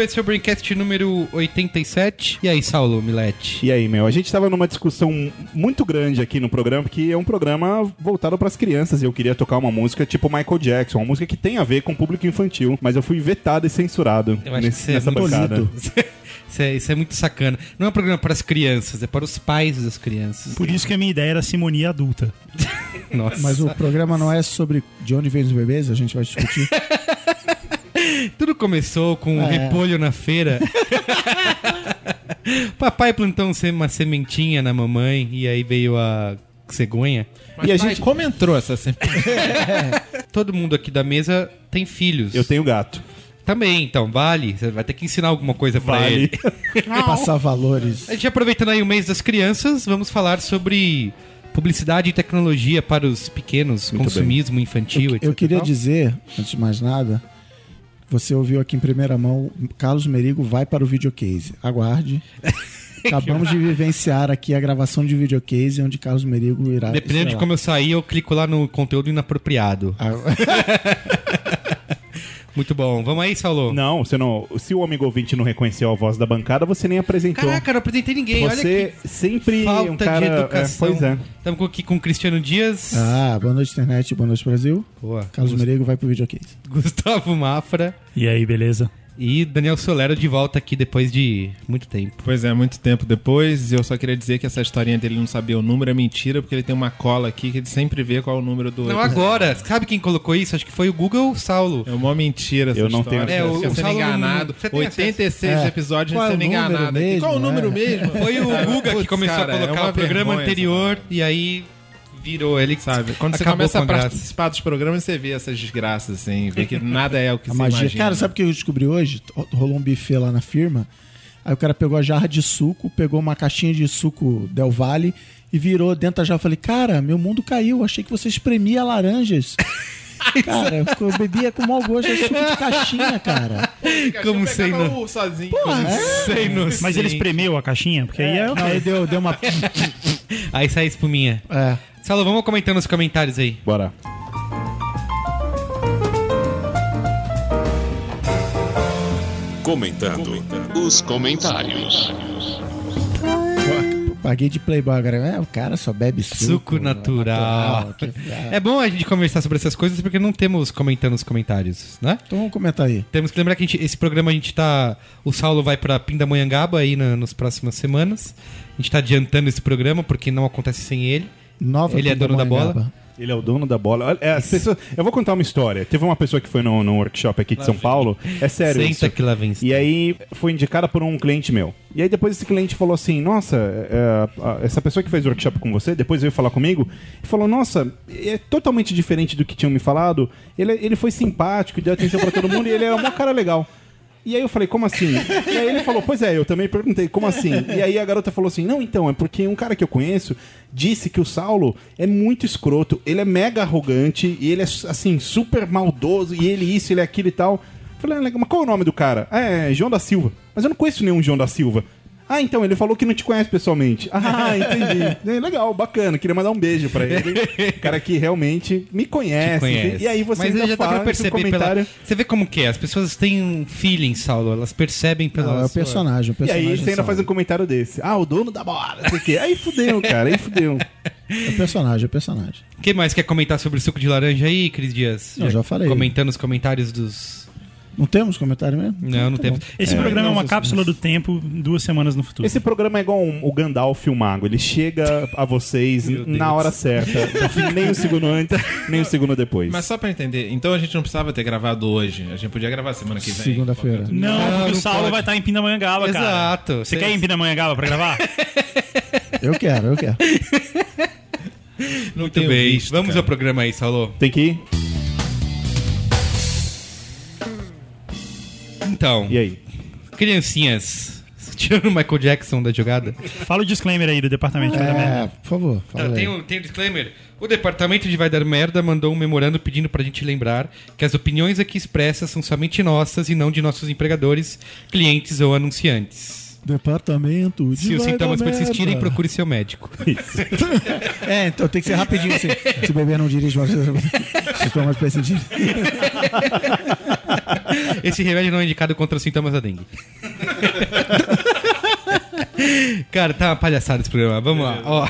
esse é o Braincast número 87. E aí, Saulo Milete? E aí, meu, a gente tava numa discussão muito grande aqui no programa, porque é um programa voltado pras crianças e eu queria tocar uma música tipo Michael Jackson, uma música que tem a ver com o público infantil, mas eu fui vetado e censurado Eu acho que nesse- é nessa muito bancada. Isso é, isso é muito sacana. Não é um programa para as crianças, é para os pais das crianças. Por isso que a minha ideia era simonia adulta. Nossa. Mas o programa não é sobre de onde vêm os bebês, a gente vai discutir. Tudo começou com um É. repolho na feira. Papai plantou um uma sementinha na mamãe e aí veio a cegonha. Mas E a pai, gente- como entrou essa sempre? Todo mundo aqui da mesa tem filhos. Eu tenho gato. Também, então, vale. Você vai ter que ensinar alguma coisa pra Vale. ele. Passar valores. A gente aproveitando aí o mês das crianças, vamos falar sobre publicidade e tecnologia para os pequenos, Muito consumismo infantil, Eu, etc. eu queria tal. dizer, antes de mais nada, você ouviu aqui em primeira mão, Carlos Merigo vai para o videocase. Aguarde. Acabamos de vivenciar aqui a gravação de videocase onde Carlos Merigo irá. Dependendo de como eu sair, eu clico lá no conteúdo inapropriado. Ah, Muito bom. Vamos aí, Saulo? Não, você não. Se o amigo ouvinte não reconheceu a voz da bancada, você nem apresentou. Caraca, eu não apresentei ninguém. você Olha sempre que falta um cara. de educação. é, pois é. Estamos aqui com o Cristiano Dias. ah, boa noite, internet, boa noite, Brasil. Boa. Carlos Gus- Merigo vai pro videocase. Gustavo Mafra. E aí, beleza? E Daniel Solero de volta aqui depois de muito tempo. Pois é, muito tempo depois. Eu só queria dizer que essa historinha dele não saber o número é mentira, porque ele tem uma cola aqui que ele sempre vê qual é o número do. Não, agora. Sabe quem colocou isso? Acho que foi o Google Saulo. É uma mentira essa Eu não história. tenho É, o- Fica o sendo Saulo não- enganado. você tem 86 acesso? É. episódios Qual é sendo o número enganado. aqui. mesmo? Qual o número É. mesmo? Foi o Guga que começou cara, a é colocar uma o programa vergonha anterior e aí virou ele. Sabe? Quando você começa com a graça. participar dos programas, você vê essas desgraças, assim, vê que nada é o que A você magia. imagina. Cara, sabe o que eu descobri hoje? Rolou um buffet lá na firma. Aí o cara pegou a jarra de suco, pegou uma caixinha de suco Del Valle e virou dentro da jarra. Eu falei, cara, meu mundo caiu. Achei que você espremia laranjas. cara, eu bebia com mau gosto de suco de caixinha, cara. Como sem no... sozinho. Sem no... Mas ele espremeu a caixinha? Porque aí é Não, ok. aí deu, deu uma. Aí sai a espuminha. É. Saulo, vamos comentando nos comentários aí. Bora. Comentando os comentários. Paguei de playboy agora. É, o cara só bebe suco. Suco natural. que- é. É bom a gente conversar sobre essas coisas porque não temos comentando nos comentários, né? Então vamos comentar aí. Temos que lembrar que gente- esse programa a gente tá. O Saulo vai pra Pindamonhangaba aí na, nas próximas semanas. A gente tá adiantando esse programa porque não acontece sem ele. Nova Ele é dono da bola? Ele é o dono da bola. É, as pessoas- eu vou contar uma história. Teve uma pessoa que foi no, no workshop aqui de São Paulo. É sério. Senta isso. que lá vem. E aí foi indicada por um cliente meu. E aí depois esse cliente falou assim, nossa, é, essa pessoa que fez o workshop com você, depois veio falar comigo, e falou, nossa, é totalmente diferente do que tinham me falado. Ele, ele foi simpático, deu atenção pra todo mundo e ele era uma cara legal. E aí eu falei, como assim? E aí ele falou, pois é, eu também perguntei, como assim? E aí a garota falou assim, não, então, é porque um cara que eu conheço disse que o Saulo é muito escroto, ele é mega arrogante, e ele é, assim, super maldoso, e ele isso, ele é aquilo e tal. Eu Falei, ah, mas qual é o nome do cara? "Ah, É, João da Silva. Mas eu não conheço nenhum João da Silva. Ah, então, ele falou que não te conhece pessoalmente. Ah, entendi. É, legal, bacana. Queria mandar um beijo pra ele. cara que realmente me conhece. Conhece. E aí você Mas ainda já dá faz pra um perceber comentário... pela... Você vê como que é? As pessoas têm um feeling, Saulo. Elas percebem pela. Não, é o personagem. O E personagem aí você ainda faz um comentário desse. Ah, o dono da bola, sei o quê. Aí fudeu, cara, aí fudeu. É o personagem, é o personagem. O que mais quer comentar sobre o suco de laranja aí, Cris Dias? Não, já falei. Comentando os comentários dos. Não temos comentário mesmo? Não, não Tá temos. bom. Esse É, programa é uma não, cápsula do tempo, duas semanas no futuro. Esse programa é igual um- o Gandalf e o Mago. Ele chega a vocês na hora certa. nem um segundo antes, nem um segundo depois. Mas só pra entender, então a gente não precisava ter gravado hoje. A gente podia gravar semana que vem. Segunda-feira. Não, Não, porque não o Saulo pode. vai estar em Pindamonhangaba, cara. Exato. Você quer ir em Pindamonhangaba pra gravar? Eu quero, eu quero. Muito bem. visto, Vamos cara. ao programa aí, Saulo. Tem que ir? Então, E aí? criancinhas. Tirando o Michael Jackson da jogada. Fala o disclaimer aí do departamento de Vai Dar Merda. É, por favor, fala aí. tem, um, tem um disclaimer. O departamento de Vai Dar Merda mandou um memorando pedindo pra gente lembrar que as opiniões aqui expressas são somente nossas e não de nossos empregadores, clientes ou anunciantes. Departamento de Se os sintomas persistirem, procure seu médico. É, então tem que ser rapidinho assim. Se beber não dirige, mas sintomas persistirem. Esse remédio não é indicado contra os sintomas da dengue. Cara, tá uma palhaçada esse programa. Vamos lá. Ó.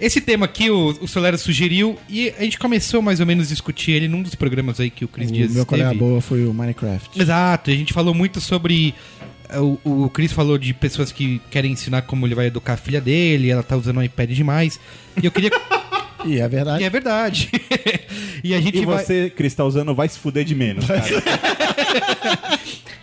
Esse tema aqui o, o Solero sugeriu e a gente começou mais ou menos a discutir ele num dos programas aí que o Cris O Dias meu colega esteve. boa foi o Minecraft. Exato, a gente falou muito sobre. Eh, O, o Chris falou de pessoas que querem ensinar como ele vai educar a filha dele, ela tá usando o iPad demais. E eu queria. E é verdade. e é verdade. e a gente E vai. você, Cris, tá usando vai se fuder de menos, cara.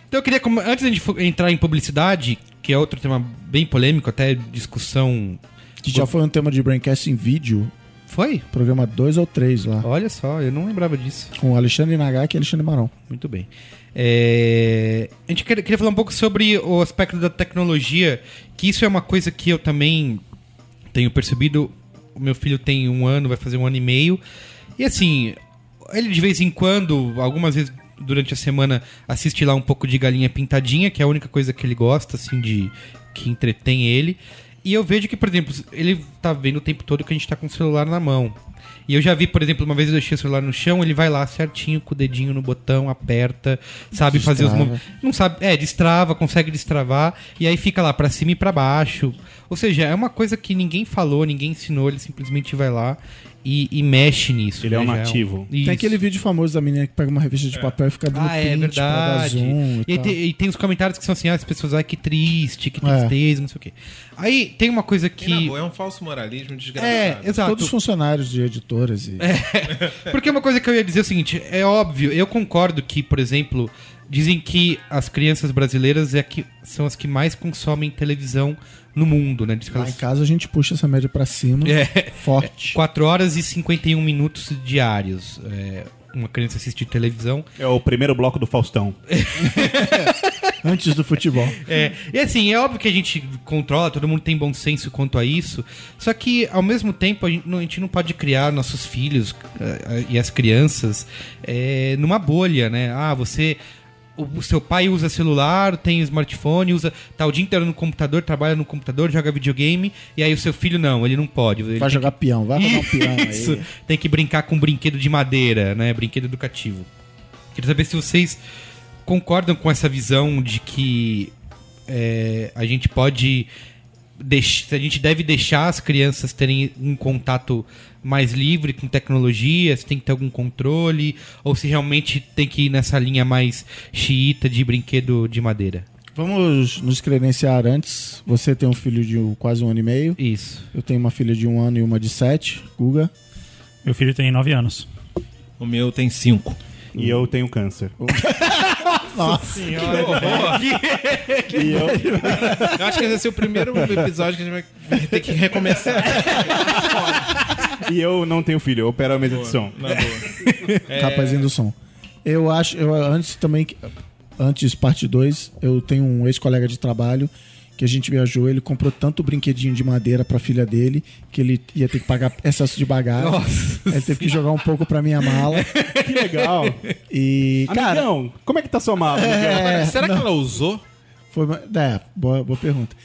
Então eu queria, como- antes da gente entrar em publicidade, que é outro tema bem polêmico, até discussão. Que já foi um tema de Braincast em vídeo, Foi? programa 2 ou 3 lá. Olha só, eu não lembrava disso. Com o Alexandre Nagaki e Alexandre Marão. Muito bem. É, A gente quer- queria falar um pouco sobre o aspecto da tecnologia, que isso é uma coisa que eu também tenho percebido. O meu filho tem um ano, vai fazer um ano e meio. E assim, ele de vez em quando, algumas vezes durante a semana, assiste lá um pouco de Galinha Pintadinha, que é a única coisa que ele gosta, assim, de que entretém ele. E eu vejo que, por exemplo, ele tá vendo o tempo todo que a gente tá com o celular na mão. E eu já vi, por exemplo, uma vez eu deixei o celular no chão, ele vai lá certinho com o dedinho no botão, aperta, sabe fazer os Destrava. movimentos. Não sabe, é, destrava, consegue destravar, e aí fica lá pra cima e pra baixo. Ou seja, é uma coisa que ninguém falou, ninguém ensinou, ele simplesmente vai lá e, e mexe nisso. Ele é né? um Já nativo. Isso. Tem aquele vídeo famoso da menina que pega uma revista de papel e fica dando Ah, é print pra dar verdade. zoom E, e, tem, e tem os comentários que são assim, ah, as pessoas, ai, que triste, que É. tristeza, não sei o quê. Aí tem uma coisa E, na que. boa, é um falso moralismo desgraçado. É, exato. Todos os funcionários de editoras e... Porque uma coisa que eu ia dizer é o seguinte, é óbvio, eu concordo que, por exemplo, dizem que as crianças brasileiras é que são as que mais consomem televisão no mundo, né? Diz que Lá em elas- casa a gente puxa essa média pra cima, É. forte. 4 horas e 51 minutos diários. É, uma criança assistir televisão. É o primeiro bloco do Faustão. Antes do futebol. É, e assim, é óbvio que a gente controla, todo mundo tem bom senso quanto a isso. Só que, ao mesmo tempo, a gente não, a gente não pode criar nossos filhos eh, e as crianças eh, numa bolha, né? Ah, você. O, seu pai usa celular, tem smartphone, usa. tá o dia inteiro no computador, trabalha no computador, joga videogame, e aí o seu filho não, ele não pode. Ele Vai jogar peão, vai um peão isso. aí. Tem que brincar com brinquedo de madeira, né? Brinquedo educativo. Queria saber se vocês concordam com essa visão de que é, a gente pode. Se a gente deve deixar as crianças terem um contato mais livre com tecnologia, se tem que ter algum controle, ou se realmente tem que ir nessa linha mais xiita de brinquedo de madeira. Vamos nos credenciar antes. Você tem um filho de quase um ano e meio. Isso. Eu tenho uma filha de um ano e uma de sete. Guga. Meu filho tem 9 anos. O meu tem cinco. E eu tenho câncer. Nossa. E eu, Eu acho que esse vai ser o primeiro episódio que a gente vai ter que recomeçar. e eu não tenho filho, eu opero a mesa de som. Na boa. Rapazinho do som. Eu acho, eu antes também, antes parte 2, eu tenho um ex-colega de trabalho que a gente viajou, ele comprou tanto brinquedinho de madeira pra filha dele que ele ia ter que pagar excesso de bagagem. ele teve que jogar um pouco pra minha mala. Que legal. E, cara, Amigão, como é que tá sua mala? é, Será que ela usou? foi, é, boa, boa pergunta.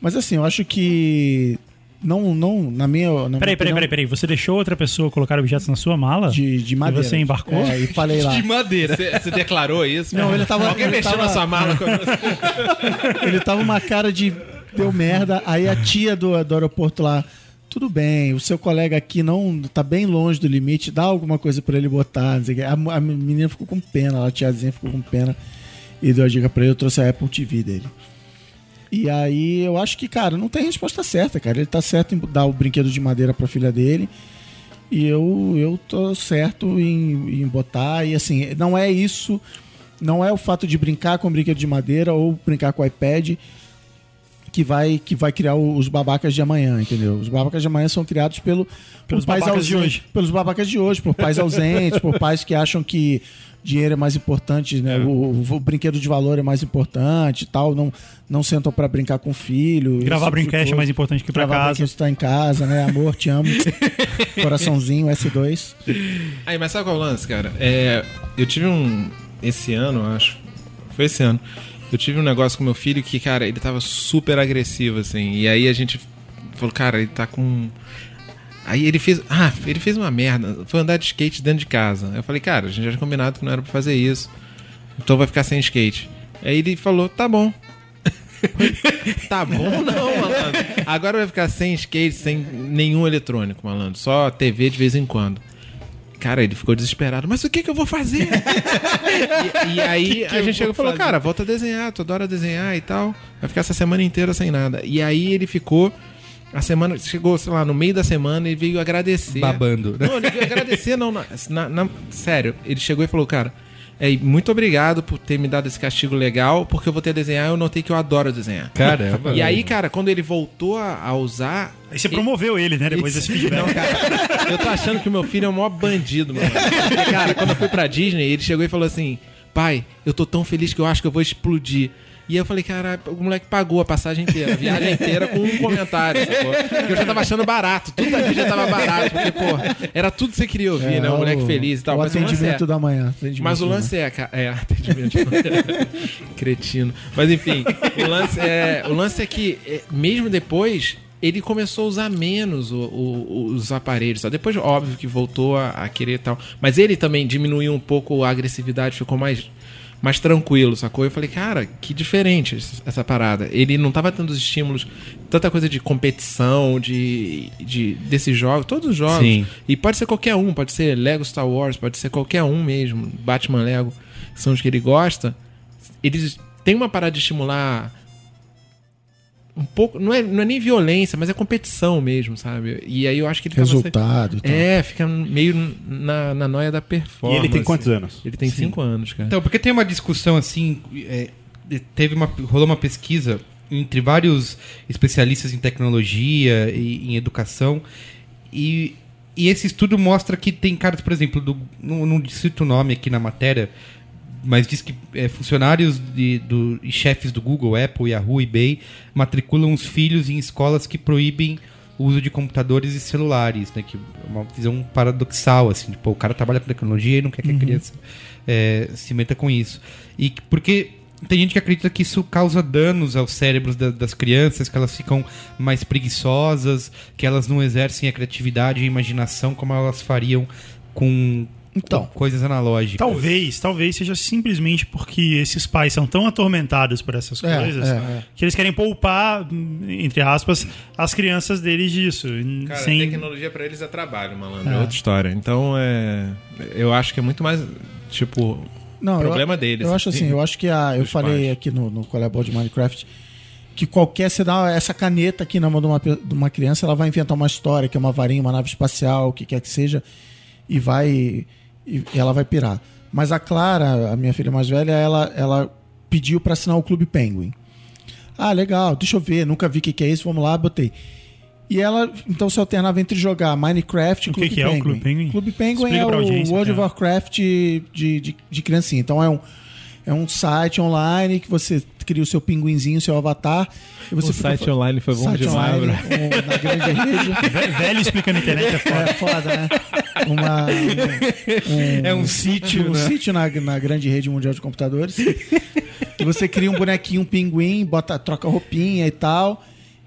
Mas assim, eu acho que não, não, na minha, na minha Peraí, peraí, peraí, peraí. Você deixou outra pessoa colocar objetos na sua mala? de, de madeira. E você embarcou? É, e falei lá. De madeira. Você, você declarou isso? Não, ele tava- Alguém ele mexeu tava- na sua mala? Ele tava uma cara de deu merda. Aí a tia do, do aeroporto lá, tudo bem, o seu colega aqui não tá bem longe do limite, dá alguma coisa pra ele botar. não sei o quê. A, a menina ficou com pena, a tiazinha ficou com pena e deu a dica pra ele, eu trouxe a Apple TV dele. E aí eu acho que, cara, não tem resposta certa, cara. Ele tá certo em dar o brinquedo de madeira pra filha dele. E eu, eu tô certo em, em botar. E assim, não é isso. Não é o fato de brincar com brinquedo de madeira ou brincar com o iPad que vai, que vai criar os babacas de amanhã, entendeu? Os babacas de amanhã são criados pelo, Pelos pais babacas de ausentes, hoje. pelos babacas de hoje, por pais ausentes, por pais que acham que dinheiro é mais importante, né? O, o- o brinquedo de valor é mais importante e tal, não, não sentam pra brincar com o filho. Gravar tipo Brincast é mais importante que Gravar casa. Brinquedo tá em casa, né? Amor, te amo. Coraçãozinho, S2. Aí, mas sabe qual é o lance, cara? É, eu tive um. Esse ano, acho. Foi esse ano. Eu tive um negócio com meu filho que, cara, ele tava super agressivo, assim. E aí a gente falou, cara, ele tá com. Aí ele fez. Ah, ele fez uma merda. Foi andar de skate dentro de casa. Eu falei, cara, a gente já tinha combinado que não era pra fazer isso. Então vai ficar sem skate. Aí ele falou, tá bom. tá bom não, malandro. Agora vai ficar sem skate, sem nenhum eletrônico, malandro. Só TV de vez em quando. Cara, ele ficou desesperado. Mas o que, que eu vou fazer? e, e aí a gente chegou e falou, cara, volta a desenhar, tu adora desenhar e tal. Vai ficar essa semana inteira sem nada. E aí ele ficou. A semana. Chegou, sei lá, no meio da semana e veio agradecer. Babando. né? Não, ele veio agradecer, não. na- na- na- sério, ele chegou e falou, cara. É, muito obrigado por ter me dado esse castigo legal, porque eu vou ter a desenhar eu notei que eu adoro desenhar. Caramba. E aí, cara, quando ele voltou a, a usar. Aí você promoveu ele, né? Depois desse feedback. Não, cara, eu tô achando que o meu filho é o maior bandido, mano. Porque, cara, quando eu fui pra Disney, ele chegou e falou assim: pai, eu tô tão feliz que eu acho que eu vou explodir. E eu falei, cara, o moleque pagou a passagem inteira, a viagem inteira com um comentário, sacou? Que eu já tava achando barato, tudo aqui já tava barato, porque, pô, era tudo que você queria ouvir, né? O moleque feliz e tal. O mas atendimento é- da manhã. atendimento mas o lance é, ca- é atendimento. Cretino. Mas enfim, o lance é, o lance é que é, mesmo depois ele começou a usar menos o- o- os aparelhos. Tá? Depois, óbvio que voltou a, a querer e tal. Mas ele também diminuiu um pouco a agressividade, ficou mais, mais tranquilo, sacou? Eu falei, cara, que diferente essa, parada. Ele não tava tendo os estímulos, tanta coisa de competição, de, de desses jogos, todos os jogos. Sim. E pode ser qualquer um, pode ser Lego Star Wars, pode ser qualquer um mesmo, Batman Lego, são os que ele gosta. Eles têm uma parada de estimular um pouco, não é, não é nem violência, mas é competição mesmo, sabe? E aí eu acho que ele tava Resultado e tal. É, fica meio na, na noia da E performance. ele tem quantos anos? Ele tem cinco anos, cara. Então, porque tem uma discussão assim, é, teve uma rolou uma pesquisa entre vários especialistas em tecnologia e em educação e, e esse estudo mostra que tem caras, por exemplo, do, não, não cito o nome aqui na matéria, mas diz que é, funcionários de, do, e chefes do Google, Apple, Yahoo, eBay matriculam os filhos em escolas que proíbem o uso de computadores e celulares, né? Que é uma visão paradoxal, assim, tipo, o cara trabalha com tecnologia e não quer que a criança é, se meta com isso. E que- porque tem gente que acredita que isso causa danos aos cérebros da- das crianças, que elas ficam mais preguiçosas, que elas não exercem a criatividade e a imaginação como elas fariam com, Então. com coisas analógicas. Talvez, talvez seja simplesmente porque esses pais são tão atormentados por essas É, coisas é, é. que eles querem poupar, entre aspas, as crianças deles disso. Cara, sem... tecnologia pra eles é trabalho, malandro. É. outra história. Então, é. Eu acho que é muito mais. Tipo. Não, problema eu, deles. Eu acho assim, eu acho que a, eu falei pais. aqui no, no Boa de Minecraft que qualquer, você dá essa caneta aqui na mão de uma, de uma criança, ela vai inventar uma história, que é uma varinha, uma nave espacial, o que quer que seja, e vai. E, ela vai pirar. Mas a Clara, a minha filha mais velha, ela, ela pediu pra assinar o Clube Penguin. Ah, legal, deixa eu ver, nunca vi o que, que é isso, vamos lá, botei. E ela, então, se alternava entre jogar Minecraft e O que Clube que é o. Clube Penguin? Clube Penguin Explica é o World of. Warcraft de, de, de criancinha. Então é um, é um site online que você cria o seu pinguinzinho, o seu avatar. E você O fica site online foi bom site demais, online, bro. um- na grande rede. Ve- Velho explicando internet é foda. É foda, né? Uma, um, É um sítio, um né? sítio na, na grande rede mundial de computadores. e você cria um bonequinho, um pinguim, bota, troca roupinha e tal.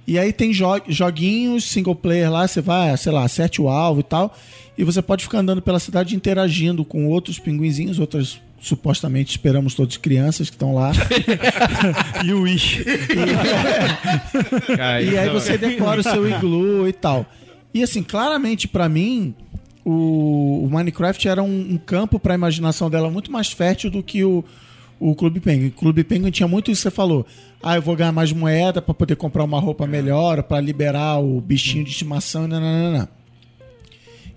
E aí tem jo- joguinhos single player lá, você vai, sei lá, acerte o alvo e tal. E você pode ficar andando pela cidade interagindo com outros pinguinzinhos, outras supostamente esperamos todos crianças que estão lá. E o Wish. Cara, E aí você decora o seu iglu e tal. E assim, claramente pra mim, o, o Minecraft era um, um campo pra imaginação dela muito mais fértil do que o, o Clube Penguin. O Clube Penguin tinha muito isso que você falou. Ah, eu vou ganhar mais moeda pra poder comprar uma roupa melhor, pra liberar o bichinho de estimação nananana.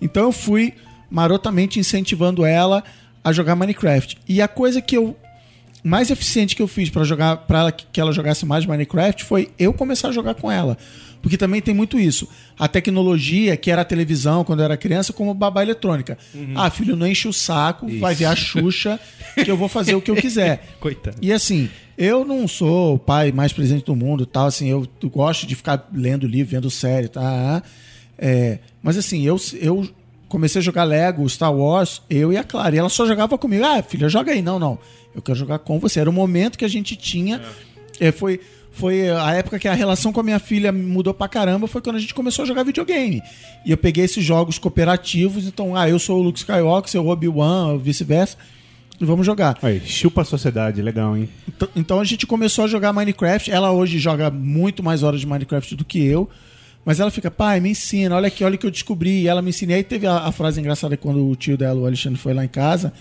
Então eu fui marotamente incentivando ela a jogar Minecraft. E a coisa que eu mais eficiente que eu fiz pra jogar para que ela jogasse mais Minecraft foi eu começar a jogar com ela. Porque também tem muito isso. A tecnologia, que era a televisão quando eu era criança, como babá eletrônica. Ah, filho, não enche o saco, vai ver a Xuxa, que eu vou fazer o que eu quiser. Coitado. E assim, eu não sou o pai mais presente do mundo, tal, assim, eu gosto de ficar lendo livro, vendo série, tá? É, mas assim, eu, eu comecei a jogar Lego, Star Wars, eu e a Clara. E ela só jogava comigo. Ah, filha, joga aí. Não, não. Eu quero jogar com você. Era o momento que a gente tinha. É, foi, foi a época que a relação com a minha filha mudou pra caramba. Foi quando a gente começou a jogar videogame. E eu peguei esses jogos cooperativos. Então, ah, eu sou o Luke Skywalker, o Obi-Wan, vice-versa. E vamos jogar. Aí, chupa a sociedade, legal, hein? Então- Então a gente começou a jogar Minecraft. Ela hoje joga muito mais horas de Minecraft do que eu. Mas ela fica, pai, me ensina, olha aqui, olha o que eu descobri. E ela me ensina. E aí teve a, a frase engraçada quando o tio dela, o Alexandre, foi lá em casa.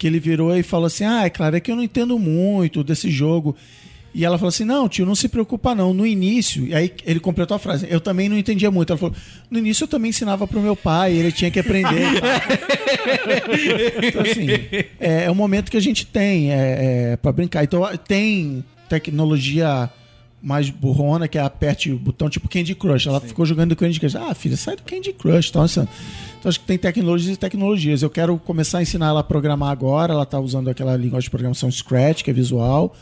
Que ele virou e falou assim: Ah, é claro, é que eu não entendo muito desse jogo. E ela falou assim: Não, tio, não se preocupa, não. No início, e aí ele completou a frase: Eu também não entendia muito. Ela falou: No início eu também ensinava pro meu pai, ele tinha que aprender. então, assim, é, é um momento que a gente tem é, é, para brincar. Então, tem tecnologia mais burrona, que é aperte o botão tipo Candy Crush. Ela ficou jogando Candy Crush. Ah, filha, sai do Candy Crush. Então, assim, então, acho que tem tecnologias e tecnologias. Eu quero começar a ensinar ela a programar agora. Ela está usando aquela linguagem de programação Scratch, que é visual.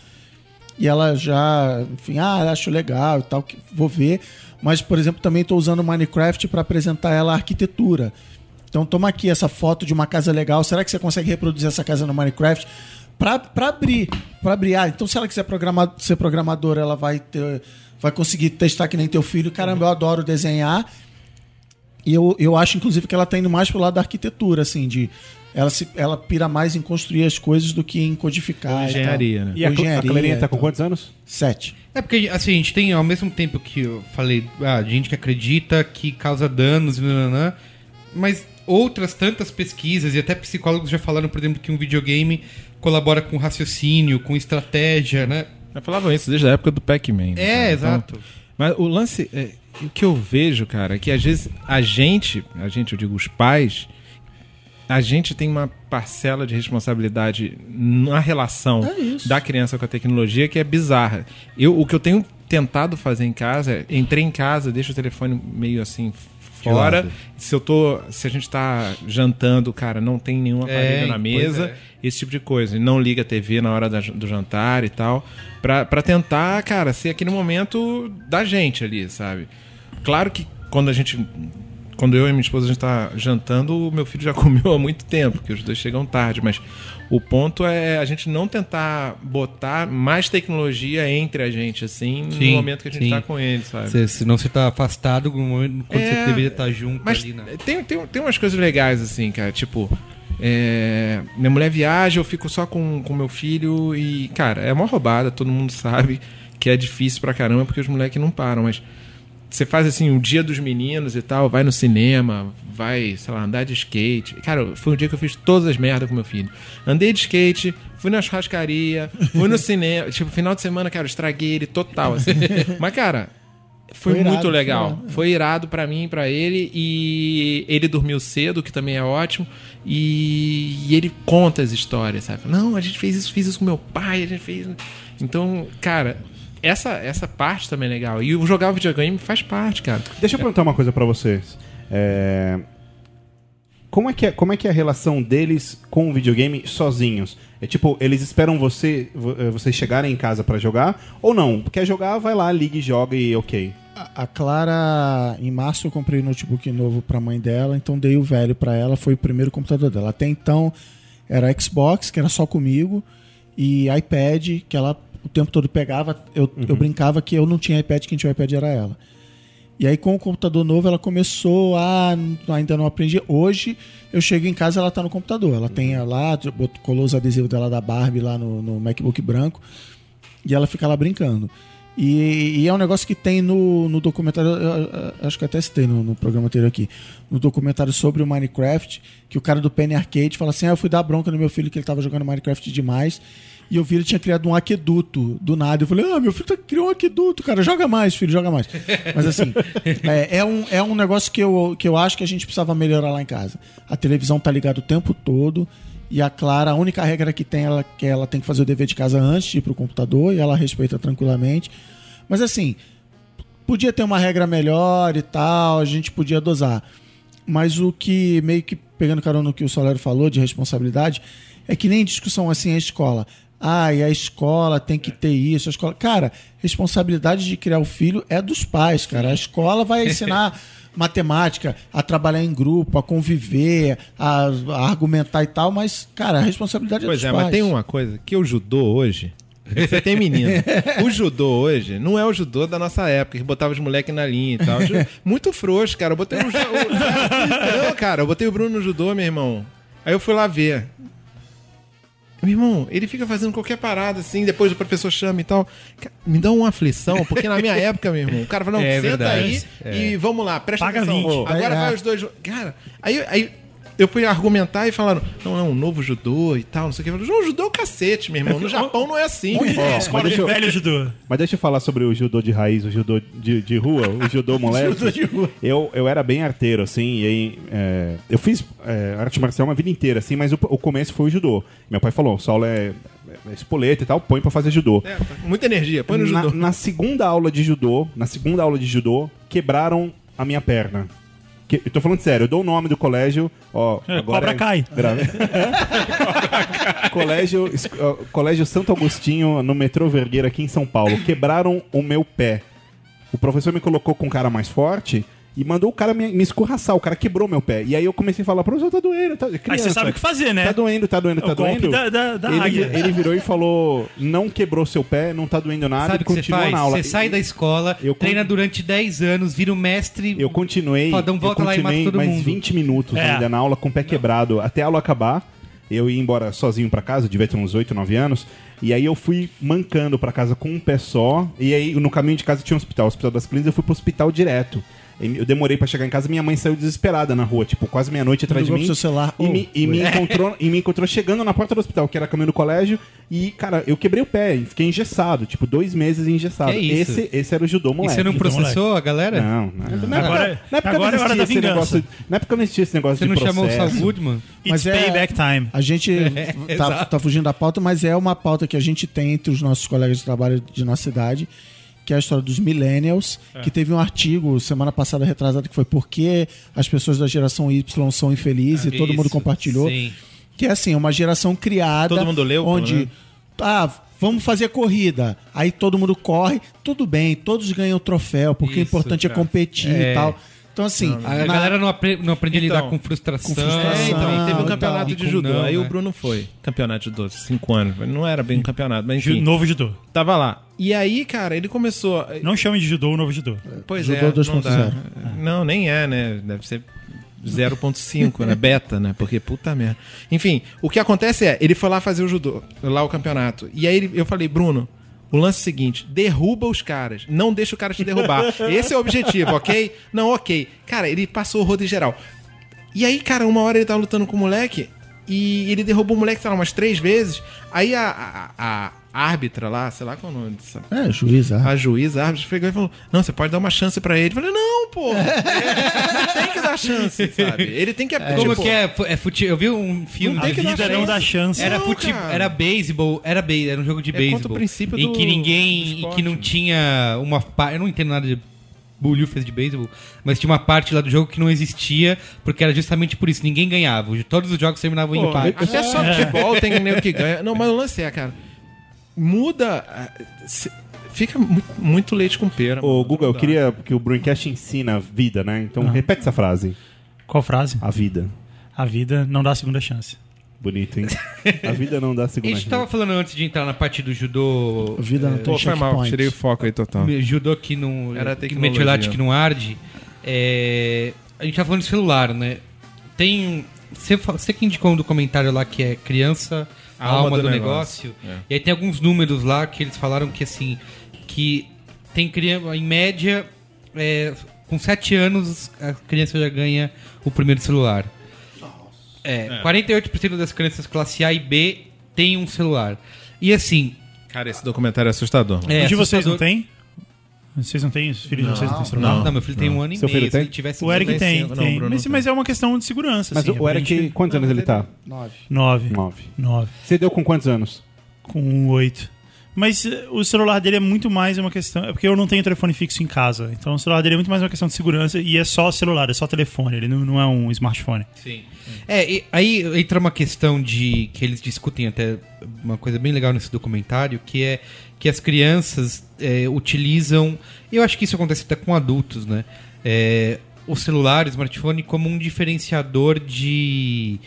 E ela já, enfim, ah, acho legal e tal, vou ver. Mas, por exemplo, também estou usando Minecraft para apresentar ela a arquitetura. Então, toma aqui essa foto de uma casa legal. Será que você consegue reproduzir essa casa no Minecraft? Pra abrir. Pra abrir. Ah, então se ela quiser programar, ser programadora, ela vai ter, vai conseguir testar que nem teu filho. Caramba, eu adoro desenhar. E eu, eu acho, inclusive, que ela tá indo mais pro lado da arquitetura, assim, de. Ela, se, ela pira mais em construir as coisas do que em codificar. Engenharia, e tal. né? E a, Cl- a Engenharia Clarinha tá com quantos anos? Sete. É porque, assim, a gente tem, ao mesmo tempo que eu falei, ah, de gente que acredita que causa danos, e nananã, mas outras tantas pesquisas e até psicólogos já falaram, por exemplo, que um videogame colabora com raciocínio, com estratégia, né? Já falavam isso desde a época do Pac-Man. né, É, cara? exato. Mas o lance, é, o que eu vejo, cara, é que às vezes a gente, a gente, eu digo os pais, a gente tem uma parcela de responsabilidade na relação É da criança com a tecnologia que é bizarra. Eu, o que eu tenho tentado fazer em casa, é, entrei em casa, deixo o telefone meio assim fora. Se eu tô, se a gente tá jantando, cara, não tem nenhum aparelho É, na mesa é. esse tipo de coisa. E Não liga a TV na hora da- do jantar e tal. Pra tentar, cara, ser aquele momento da gente ali, sabe? Claro que quando a gente. Quando eu e minha esposa a gente tá jantando, o meu filho já comeu há muito tempo, porque os dois chegam tarde, mas o ponto é a gente não tentar botar mais tecnologia entre a gente, assim, Sim, no momento que a gente sim. tá com ele, sabe? Cê- senão você tá afastado no momento quando É, você deveria estar junto Mas ali, né? tem, tem, tem umas coisas legais, assim, cara. Tipo, é, minha mulher viaja, eu fico só com, com meu filho e, cara, é uma roubada, todo mundo sabe que é difícil pra caramba porque os moleques não param, mas você faz assim, o dia dos meninos e tal, vai no cinema, vai, sei lá, andar de skate. Cara, foi um dia que eu fiz todas as merdas com meu filho. Andei de skate, fui na churrascaria, fui no cinema. Tipo, final de semana, cara, estraguei ele total, assim. Mas, cara, foi, Foi irado, muito foi legal. irado. Foi irado pra mim e pra ele. E ele dormiu cedo, que também é ótimo. E, e ele conta as histórias, sabe? Não, a gente fez isso, fiz isso com meu pai, a gente fez. Então, cara, essa, essa parte também é legal. E o jogar videogame faz parte, cara. Deixa eu perguntar uma coisa pra vocês. É, Como, é que é, como é que é a relação deles com o videogame sozinhos? É tipo, eles esperam você, vo- eh, vocês chegarem em casa pra jogar? Ou não? Quer jogar, vai lá, liga e joga e ok. A a Clara, em março, eu comprei um notebook novo pra mãe dela, então dei o velho pra ela, foi o primeiro computador dela. Até então era Xbox, que era só comigo, e iPad, que ela o tempo todo pegava. Eu, eu brincava que eu não tinha iPad, quem tinha iPad era ela. E aí, com o computador novo, ela começou a. Ainda não aprendi. Hoje, eu chego em casa ela tá no computador. Ela tem lá, botou- colou os adesivos dela da Barbie lá no, no MacBook branco. E ela fica lá brincando. E, e é um negócio que tem no, no documentário, eu- eu- eu acho que até citei no, no programa anterior aqui, no documentário sobre o Minecraft, que o cara do Penny Arcade fala assim: ah, eu fui dar bronca no meu filho que ele tava jogando Minecraft demais. E eu vi ele tinha criado um aqueduto do nada. Eu falei, ah, meu filho tá, criou um aqueduto, cara, joga mais, filho, joga mais. Mas assim, é, é um, é um negócio que eu, que eu acho que a gente precisava melhorar lá em casa. A televisão tá ligada o tempo todo. E a Clara, a única regra que tem ela que ela tem que fazer o dever de casa antes de ir pro computador e ela respeita tranquilamente. Mas assim, podia ter uma regra melhor e tal, a gente podia dosar. Mas o que, meio que pegando carona no que o Solério falou de responsabilidade, é que nem discussão assim a escola. Ah, e a escola tem que ter isso. A escola... Cara, responsabilidade de criar o filho é dos pais, cara. A escola vai ensinar matemática, a trabalhar em grupo, a conviver, a, a argumentar e tal, mas, cara, a responsabilidade Pois é dos é, pais. mas tem uma coisa que o judô hoje. Você tem menino. O judô hoje não é o judô da nossa época, que botava os moleques na linha e tal. Muito frouxo, cara. Eu botei um. ju- o- Não, cara, eu botei o Bruno no judô, meu irmão. Aí eu fui lá ver. Meu irmão, ele fica fazendo qualquer parada assim, depois o professor chama e tal. Me dá uma aflição, porque na minha época, meu irmão, o cara fala, não, É senta verdade, aí e vamos lá, presta Paga atenção. 20. Agora É. vai os dois. Cara, aí, aí eu fui argumentar e falaram, não, não, novo judô e tal, não sei o que. Eu falei, Não, judô é o cacete, meu irmão. No Japão não é assim. Onde é irmão. escola mas de eu- velho judô? Mas deixa eu falar sobre o judô de raiz, o judô de, de rua, o judô moleque. Eu, eu era bem arteiro, assim, e aí é, eu fiz é, arte marcial uma vida inteira, assim, mas o, o começo foi o judô. Meu pai falou, o Saulo é, é espoleta e tal, põe pra fazer judô. É, tá- muita energia, põe no na, judô. na segunda aula de judô, na segunda aula de judô, quebraram a minha perna. Que- eu tô falando sério, eu dou o nome do colégio, ó, É, agora Cobra Kai. Grave. colégio, colégio Santo Agostinho, no metrô Vergueira, aqui em São Paulo. Quebraram o meu pé. O professor me colocou com um cara mais forte e mandou o cara me, me escorraçar. O cara quebrou meu pé. E aí eu comecei a falar, professor, tá doendo. Tá, Aí criança, você sabe o que fazer, né? Tá doendo, tá doendo, É tá o golpe doendo. da- da- da ele, águia. ele virou e falou: não quebrou seu pé, não tá doendo nada, Sabe e faz? na aula. Você sai da escola, Eu treina durante 10 anos, vira o mestre. Eu continuei, Fodão, volta eu lá e mata continuei todo mais mundo. 20 minutos É. ainda na aula com o pé quebrado, até a aula acabar. Eu ia embora sozinho pra casa, devia ter uns 8, 9 anos. E aí eu fui mancando pra casa com um pé só. E aí no caminho de casa tinha um hospital, o Hospital das Clínicas, eu fui pro hospital direto. E Eu demorei pra chegar em casa, minha mãe saiu desesperada na rua, tipo, quase meia-noite atrás de mim. seu celular. E, Oh, me, e me encontrou, e me encontrou chegando na porta do hospital, que era caminho do colégio. E, cara, eu quebrei o pé e fiquei engessado, tipo, dois meses engessado. Que isso? Esse, esse era o judô E moleque. você não processou a galera? Não, não. Na Agora- época- na época agora é não hora da existia esse vingança. negócio. Na época não existia esse negócio Você de não chamou o processo. Saul Goodman? It's Mas é- payback time. A gente tá, exato. tá fugindo da pauta, mas é uma pauta que a gente tem entre os nossos colegas de trabalho de nossa idade, que é a história dos millennials, que teve um artigo semana passada retrasado que foi por que as pessoas da geração Y são infelizes e todo mundo Isso, compartilhou. Sim. Que é assim, uma geração criada Todo mundo leu, onde ah, vamos fazer corrida. Aí todo mundo corre, tudo bem, todos ganham troféu, porque o Isso, importante é é. competir É. e tal. Então assim, A na- galera não, apre- não aprende a lidar Então, com frustração. com frustração. É, então, teve um campeonato de judô. não, aí né? o Bruno foi. Campeonato de judô, cinco anos. Não era bem um campeonato, mas enfim. Novo judô. Tava lá. E aí, cara, ele começou. Não chame de judô o novo judô. Pois Judô é, não 2.0. dá. Não, nem é, né? Deve ser 0.5, né? Beta, né? Porque puta merda. Enfim, o que acontece é, ele foi lá fazer o judô, lá o campeonato. E aí eu falei, Bruno, o lance é o seguinte, derruba os caras, não deixa o cara te derrubar. Esse é o objetivo, ok? Não, ok. Cara, ele passou o rodo em geral. E aí, cara, uma hora ele tava lutando com o moleque e ele derrubou o moleque, sei lá, umas três vezes. Aí a, a, a árbitra lá, sei lá qual é o nome dessa é, juiz, ah. a juíza, a árbitra, pegou e falou: Não, você pode dar uma chance pra ele. Eu falei: Não, pô, não tem que dar chance, sabe? Ele tem que. Como tipo, que é? É fute... Eu vi um filme dar vida não dá chance. Era Não, fute... cara. era beisebol, era base, era um jogo de É beisebol. o princípio em que ninguém, em que não né? tinha uma eu não entendo nada de bolhufas de beisebol, mas tinha uma parte lá do jogo que não existia, porque era justamente por isso, ninguém ganhava. Todos os jogos terminavam em pô, empate. até só futebol tem nego que ganha. Não, mas o lance é, cara. Muda. ah, se- Fica mu- muito leite com pera. Ô. Guga, eu queria que o Braincast ensina a vida, né? Então repete essa frase. Qual frase? A vida. A vida não dá segunda chance. Bonito, hein? A vida não dá A segunda gente tava chance. falando antes de entrar na parte do judô. A vida não é, tem Pô, foi mal, tirei o foco aí total. Judô que não. Era que tecnologia. Metiolate que não arde. É, a gente tá falando de celular, né? Tem. Você, você que indicou um documentário lá que é Criança, a alma, do, negócio. É. E aí tem alguns números lá que eles falaram que assim. Que tem criança. Em média, é, com 7 anos, a criança já ganha o primeiro celular. É, 48% das crianças classe A e B têm um celular. E assim, Cara, esse documentário é assustador. mano. é, de vocês não tem? Vocês não têm? Os filhos de vocês não têm celular? Não, meu filho tem um ano e Seu meio. filho Se tem? ele tivesse O Eric tem, não, tem. Bruno mas, tem. mas é uma questão de segurança. Mas assim, o Eric, gente- quantos anos ele tá? Nove. Nove. Nove. Você deu com quantos anos? Com oito. Mas eh, o celular dele é muito mais uma questão. É porque eu não tenho telefone fixo em casa. Então o celular dele é muito mais uma questão de segurança e é só celular, é só telefone. Ele não, não é um smartphone. Sim. É, aí entra uma questão de que eles discutem até uma coisa bem legal nesse documentário, que é que as crianças é, utilizam. Eu acho que isso acontece até com adultos, né? É, o celular, o smartphone, como um diferenciador de.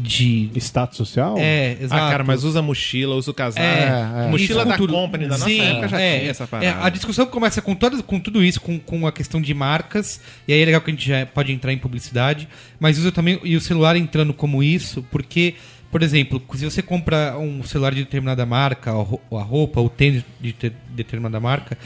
De. Status social? É, exato. Ah, cara, mas usa mochila, usa o casaco. É, é. Mochila Isso da tudo. company da nossa Sim, época já é, tinha essa é, parada. a discussão começa com, todas, com tudo isso, com, com a questão de marcas, e aí é legal que a gente já pode entrar em publicidade, mas usa também e o celular entrando como isso, porque, por exemplo, se você compra um celular de determinada marca, a ro- a roupa, o tênis de te- determinada marca,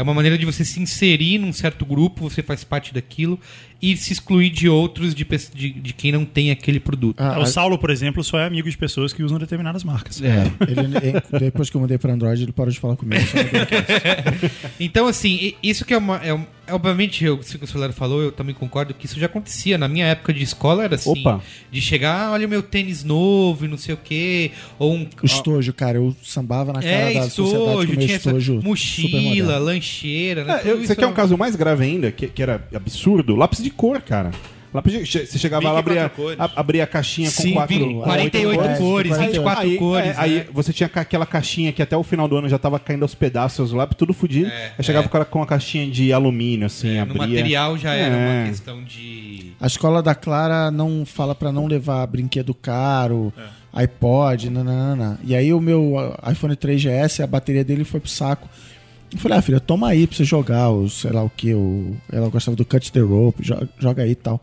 é uma maneira de você se inserir num certo grupo, você faz parte daquilo, e se excluir de outros, de, de, de quem não tem aquele produto. Ah, o Saulo, por exemplo, só é amigo de pessoas que usam determinadas marcas. É. Ele, ele- depois que eu mudei pra Android, ele parou de falar comigo. Então, assim, isso que é uma. É, um- é, obviamente, eu, que o Solero falou, eu também concordo que isso já acontecia. Na minha época de escola era assim: Opa. de chegar, ah, olha o meu tênis novo e não sei o quê. Ou um. o estojo, cara, eu sambava na cara é, da sociedade estojo, com o meu tinha estojo mochila, moderno. Lancheira, né? É, eu- isso você quer um era- caso mais grave ainda, que, que era absurdo? Lápis de cor, cara. Lápis de, você chegava lá, abria, a- abria a caixinha com Sim, quatro, Bic, 48 cores, cores, 48. 24 aí, cores. é, aí né? você tinha aquela caixinha que até o final do ano já tava caindo aos pedaços, os lápis tudo fudido. aí chegava com a- com a caixinha de alumínio, assim, É, no abria. material já era É. uma questão de. A escola da Clara não fala pra não levar brinquedo caro, iPod, nanana. E aí o meu iPhone 3GS, a bateria dele foi pro saco. Eu falei, ah, filha, toma aí pra você jogar, o sei lá o que. O... Ela gostava do Cut the Rope, jo- joga aí e tal.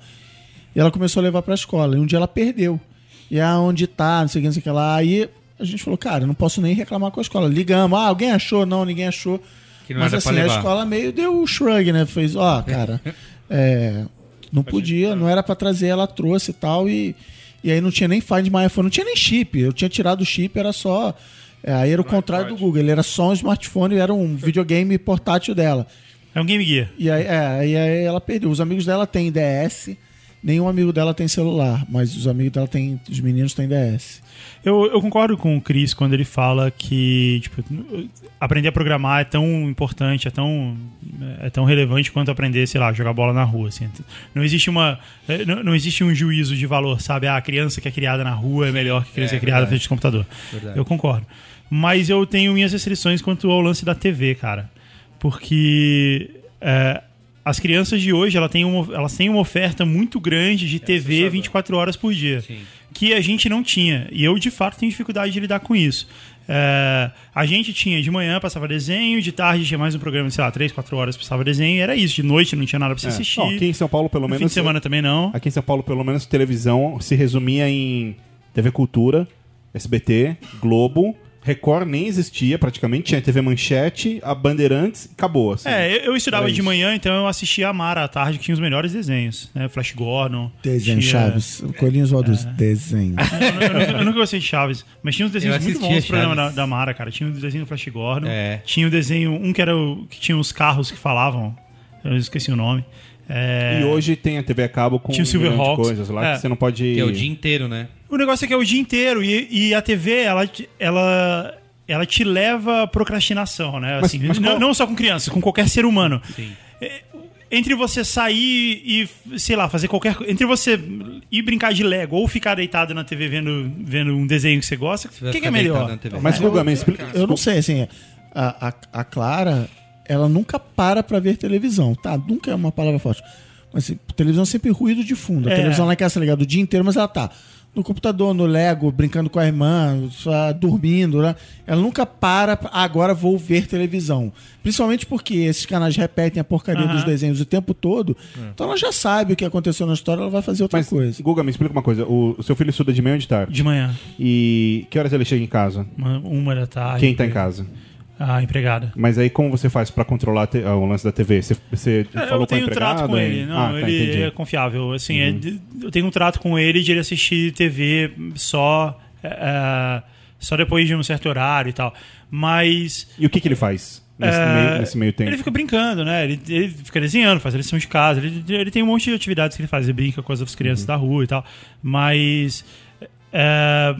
E ela começou a levar pra escola. E um dia ela perdeu. E ah, onde tá, não sei o que, não sei o que lá. Aí a gente falou, cara, eu não posso nem reclamar com a escola. Ligamos, ah, alguém achou? Não, ninguém achou. Mas assim, a escola meio deu o shrug, né? Fez, ó, cara, é, não podia, não era pra trazer, ela trouxe e tal. E, e aí não tinha nem Find My iPhone, não tinha nem chip. Eu tinha tirado o chip, era só. É, aí era o contrário do Google, ele era só um smartphone, era um videogame portátil dela. É um Game Gear. E aí, é, e aí ela perdeu. Os amigos dela têm DS, nenhum amigo dela tem celular, mas os amigos dela têm, os meninos têm DS. Eu, eu concordo com o Chris quando ele fala que tipo, aprender a programar é tão importante, é tão, é tão relevante quanto aprender, sei lá, jogar bola na rua. Assim. Não existe uma. Não, não existe um juízo de valor, sabe? Ah, a criança que é criada na rua é melhor que a criança É, que é criada verdade. frente de computador. Verdade. Eu concordo. Mas eu tenho minhas restrições quanto ao lance da TV, cara. Porque é, as crianças de hoje ela têm uma, elas têm uma oferta muito grande de TV 24 horas por dia. Sim. Que a gente não tinha. E eu, de fato, tenho dificuldade de lidar com isso. É, a gente tinha de manhã, passava desenho, de tarde tinha mais um programa, sei lá, 3, 4 horas passava desenho, e era isso. De noite não tinha nada pra você É. assistir. Não, aqui em São Paulo, pelo no menos. fim de semana também não. Aqui em São Paulo, pelo menos, televisão se resumia em TV Cultura, SBT, Globo, Record nem existia praticamente, tinha TV Manchete, a Bandeirantes e acabou. Assim. É, eu, eu estudava Era de manhã, então eu assistia a Mara à tarde, que tinha os melhores desenhos. Né? Flash Gordon. Desenho, tinha- Chaves. O Colinhos Valdos, desenho. Eu, nu- eu nunca- eu nunca gostei de Chaves, mas tinha uns desenhos Eu muito bons no programa da, Chaves. da Mara, cara. Tinha o desenho do Flash Gordon. É. Tinha o desenho, um que era o, que tinha os carros que falavam. Eu esqueci o nome. É, E hoje tem a TV a cabo com Tinha o um coisas lá É. que você não pode... Que é o dia inteiro, né? O negócio é que é o dia inteiro e, e a TV, ela, te- ela, ela te leva à procrastinação, né? Mas- Assim, mas não, qual- não só com criança, com qualquer ser humano. Sim. É, Entre você sair e, sei lá, fazer qualquer coisa. Entre você ir brincar de Lego ou ficar deitado na TV vendo, vendo um desenho que você gosta, o que, que é melhor? Mas, Guga, explica... Eu não sei, assim, a, a, a Clara, ela nunca para pra ver televisão, tá? Nunca é uma palavra forte. Mas assim, televisão é sempre ruído de fundo. A É. televisão lá em casa, tá ligado? O dia inteiro, mas ela tá no computador, no Lego, brincando com a irmã, só dormindo, né? Ela nunca para, "Ah, agora vou ver televisão. Principalmente porque esses canais repetem a porcaria Aham. dos desenhos o tempo todo. Então ela já sabe o que aconteceu na história, ela vai fazer outra Mas, coisa. Guga, me explica uma coisa. O, o seu filho estuda de manhã ou de tarde? De manhã, E que horas ele chega em casa? uma, uma da tarde. Quem tá em casa? A empregada. Mas aí como você faz pra controlar a te- o lance da TV? Você, você É, falou eu tenho com um a trato empregada? com ele. Não, ah, tá, ele entendi. é confiável. Assim, é de- eu tenho um trato com ele de ele assistir TV só, é, é, só depois de um certo horário e tal. Mas. E o que, que ele faz nesse, é, meio, nesse meio tempo? Ele fica brincando, né? Ele, ele fica desenhando, faz lição de casa. Ele, ele tem um monte de atividades que ele faz. Ele brinca com as crianças Uhum. da rua e tal. Mas. é,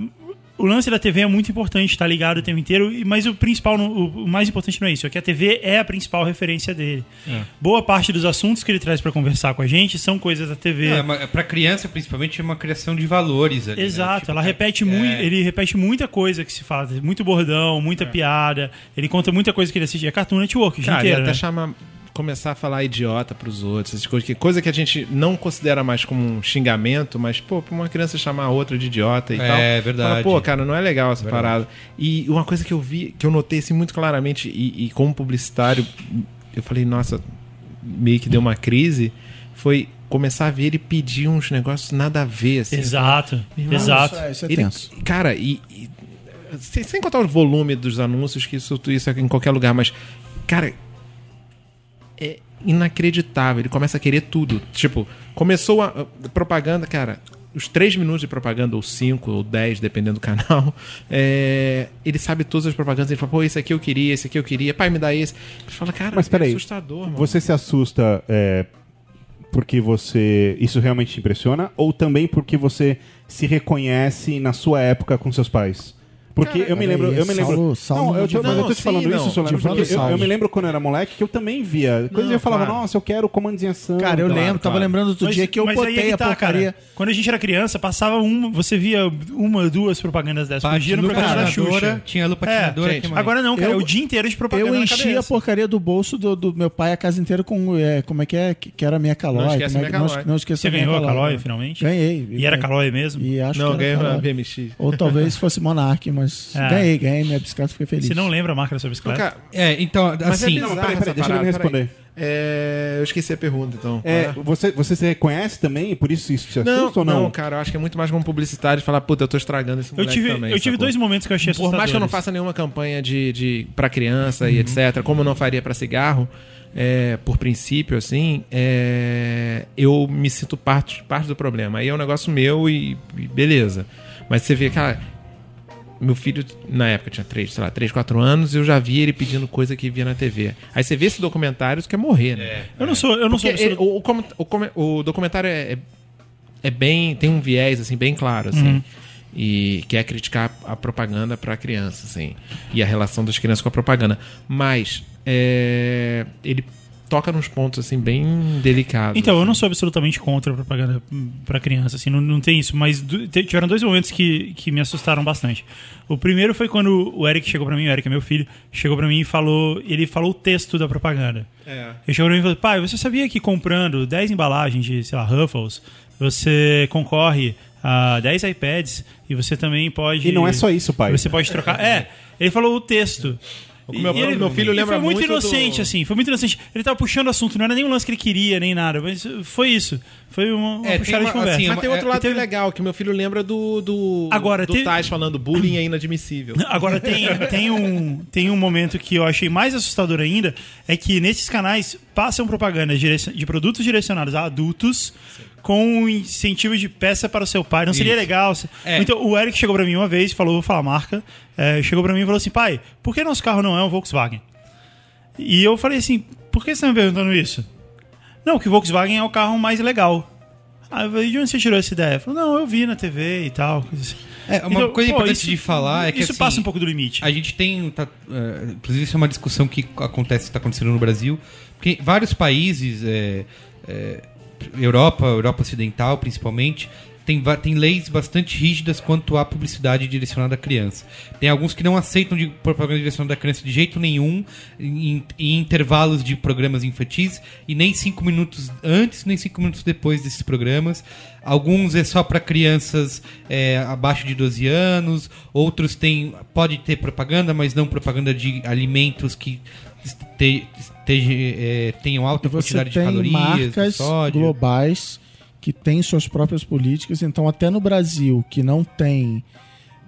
o lance da TV é muito importante, tá ligado o tempo inteiro, e- mas o principal, o, mais importante não é isso, é que a TV é a principal referência dele. Boa parte dos assuntos que ele traz pra conversar com a gente são coisas da TV. É, pra criança, principalmente, é uma criação de valores ali. né? Exato, Tipo, ela é- repete é, muito, ele repete muita coisa que se fala, muito bordão, muita piada, ele conta muita coisa que ele assiste, é Cartoon Network, Cara, inteiro, até né? chamar. Começar a falar idiota pros outros, essas coisas que, coisa que a gente não considera mais como um xingamento, mas, pô, pra uma criança chamar a outra de idiota e É, tal. verdade. Fala, pô, cara, não é legal essa parada. E uma coisa que eu vi, que eu notei assim muito claramente, e, e como publicitário, eu falei, nossa, meio que deu uma crise, foi começar a ver ele pedir uns negócios nada a ver, assim. Exato, Irmão, exato. Isso é, isso é Ele- tenso. cara, e, e- sem, sem contar o volume dos anúncios, que isso, isso é em qualquer lugar, mas, cara, é inacreditável. Ele começa a querer tudo. Tipo, começou a, a propaganda, cara. Os três minutos de propaganda, ou cinco, ou dez, dependendo do canal, é, ele sabe todas as propagandas. Ele fala, pô, esse aqui eu queria, esse aqui eu queria, pai, me dá esse. Ele fala, cara, Mas é peraí, assustador, mano. Você se assusta é, porque você. Isso realmente te impressiona? Ou também porque você se reconhece na sua época com seus pais? Porque Cara, eu me lembro. aí, eu me lembro. Saulo- Saulo não, eu, mas eu tô Não, te falando sim, isso, não. Solano, porque eu, eu me lembro quando eu era moleque que eu também via. Coisa Não, eu falava, claro. nossa, eu quero comandos em ação. Cara, eu Claro, lembro, tava claro. lembrando outro dia que eu mas é botei que a tá, porcaria. cara. Quando a gente era criança, passava uma, você via uma, duas propagandas dessas por dia no programa da Xuxa. tinha a lupa É, gente? Agora não, cara, Eu- é o dia inteiro de propaganda Eu enchi a porcaria do bolso do, do meu pai a casa inteira com. é, como é que é? Que era a minha calói. Não esquece como é a que- minha não, Calói. não esqueça Você a minha ganhou a calói. Calói, finalmente? Ganhei. E era Calói mesmo? Não, ganhou a. BMX. Ou talvez fosse Monark, mas É. ganhei, ganhei minha bicicleta, fiquei feliz. Você não lembra a marca da sua bicicleta? cara, É, então, mas assim... é Não, peraí, peraí, deixa ele me responder. É, eu esqueci a pergunta, então. É, você, você se reconhece também? Por isso isso te assusta Não, ou não? não, cara, eu acho que é muito mais como publicidade falar, puta, eu tô estragando esse Eu tive, também. eu tive sacou? dois momentos que eu achei Por mais que eu não faça nenhuma campanha de, de para criança e etc, como eu não faria pra cigarro, é, por princípio, assim, é, eu me sinto parte, parte do problema. Aí é um negócio meu e, e beleza. Mas você vê, cara, meu filho, na época, tinha 3, sei lá, 3, 4 anos, e eu já vi ele pedindo coisa que via na TV. Aí você vê esse documentário, você quer morrer, né? Eu não sou, eu não sou Porque ele- absoluto- o, o, o documentário é, é, é bem. tem um viés, assim, bem claro, assim. E que é criticar a propaganda pra criança, assim. E a relação das crianças com a propaganda. Mas é, ele toca nos pontos, assim, bem delicados. Então, eu assim. não sou absolutamente contra a propaganda hum, pra criança, assim, não, não tem isso, mas tiveram dois momentos que, que me assustaram bastante. O primeiro foi quando o Eric chegou pra mim, o Eric é meu filho, chegou pra mim e falou, ele falou o texto da propaganda. É. Ele chegou pra mim e falou, pai, você sabia que comprando 10 embalagens de, sei lá, Ruffles, você concorre a 10 iPads e você também pode... E não é só isso, pai. Você pode trocar... É, ele falou o texto. O meu- ele- meu filho lembra foi muito muito inocente, do- assim, foi muito inocente. Ele tava puxando o assunto, não era nem um lance que ele queria, nem nada, mas foi isso. Foi uma, uma É, tem puxada uma- de conversa. assim, Mas tem outro É, lado teve- que é legal, que meu filho lembra do. do Agora, do teve- Tais falando bullying é inadmissível. Agora tem, tem, um, tem um momento que eu achei mais assustador ainda, é que nesses canais passam propagandas direc- de produtos direcionados a adultos com um incentivo de peça para o seu pai. Não seria Isso. legal? se- É. Então o Eric chegou pra mim uma vez, falou, vou falar a marca, é, chegou pra mim e falou assim, pai, por que nosso carro não é um Volkswagen? E eu falei assim, por que você tá me perguntando isso? Não, que o Volkswagen é o carro mais legal. Falei, de onde você tirou essa ideia? Falou, não, eu vi na TV e tal. É, uma Então, coisa pô, importante isso- de falar é que Isso assim, passa um pouco do limite. A gente tem. tá, é, inclusive, isso é uma discussão que acontece, está acontecendo no Brasil. Porque vários países, é, é, Europa, Europa Ocidental principalmente, tem, tem leis bastante rígidas quanto à publicidade direcionada à criança. Tem alguns que não aceitam de propaganda direcionada à criança de jeito nenhum, em, em intervalos de programas infantis, e nem cinco minutos antes, nem cinco minutos depois desses programas. Alguns é só para crianças é, abaixo de 12 anos, outros tem pode ter propaganda, mas não propaganda de alimentos que este- esteja, é, tenham alta quantidade de calorias, de marcas sódio. globais que têm suas próprias políticas. Então, até no Brasil, que não tem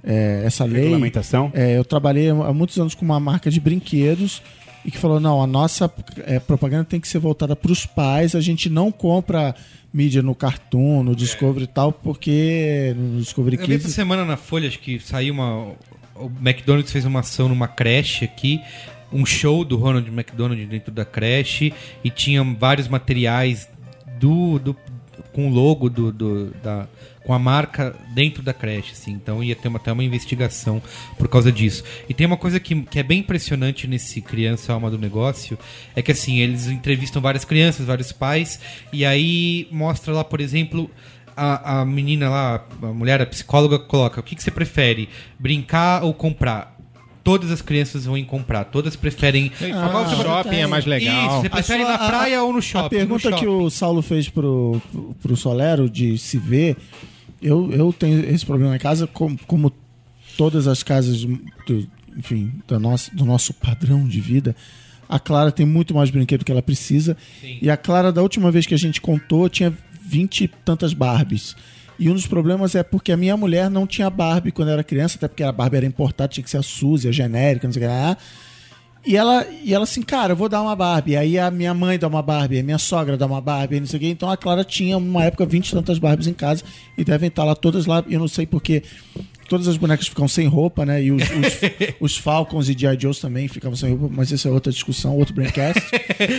é, essa lei, Regulamentação? é, eu trabalhei há muitos anos com uma marca de brinquedos e que falou: não, a nossa é, propaganda tem que ser voltada para os pais, a gente não compra mídia no Cartoon, no Discovery e tal, porque no Discovery Eu vi essa semana na Folha, acho que saiu uma. O McDonald's fez uma ação numa creche aqui, um show do Ronald McDonald dentro da creche, e tinha vários materiais do. do com o logo do, do- da com a marca dentro da creche, assim. Então ia ter uma, até uma investigação por causa disso. E tem uma coisa que, que é bem impressionante nesse Criança Alma do Negócio, é que assim, eles entrevistam várias crianças, vários pais, e aí mostra lá, por exemplo, a, a menina lá, a mulher, a psicóloga, coloca: o que, que você prefere? Brincar ou comprar? Todas as crianças vão comprar, todas preferem. Ah, você- shopping é mais legal. Isso, você A prefere ir sua- na praia a- ou no shopping? A pergunta No que shopping. o Saulo fez pro, pro Solero de se ver, eu, eu tenho esse problema em casa, como, como todas as casas do, enfim, do nosso, do nosso padrão de vida. A Clara tem muito mais brinquedo que ela precisa. E a Clara, da última vez que a gente contou, tinha 20 e tantas Barbies. E um dos problemas é porque a minha mulher não tinha Barbie quando era criança, até porque a Barbie era importada, tinha que ser a Suzy, a genérica, não sei o que lá. E ela, e ela assim, cara, eu vou dar uma Barbie. Aí a minha mãe dá uma Barbie, a minha sogra dá uma Barbie, não sei o quê. Então a Clara tinha, uma época, 20 e tantas Barbies em casa e devem estar lá todas lá. Eu não sei porque todas as bonecas ficam sem roupa, né? E os, os, os Falcons e G.I. Joes também ficavam sem roupa, mas isso é outra discussão, outro braincast.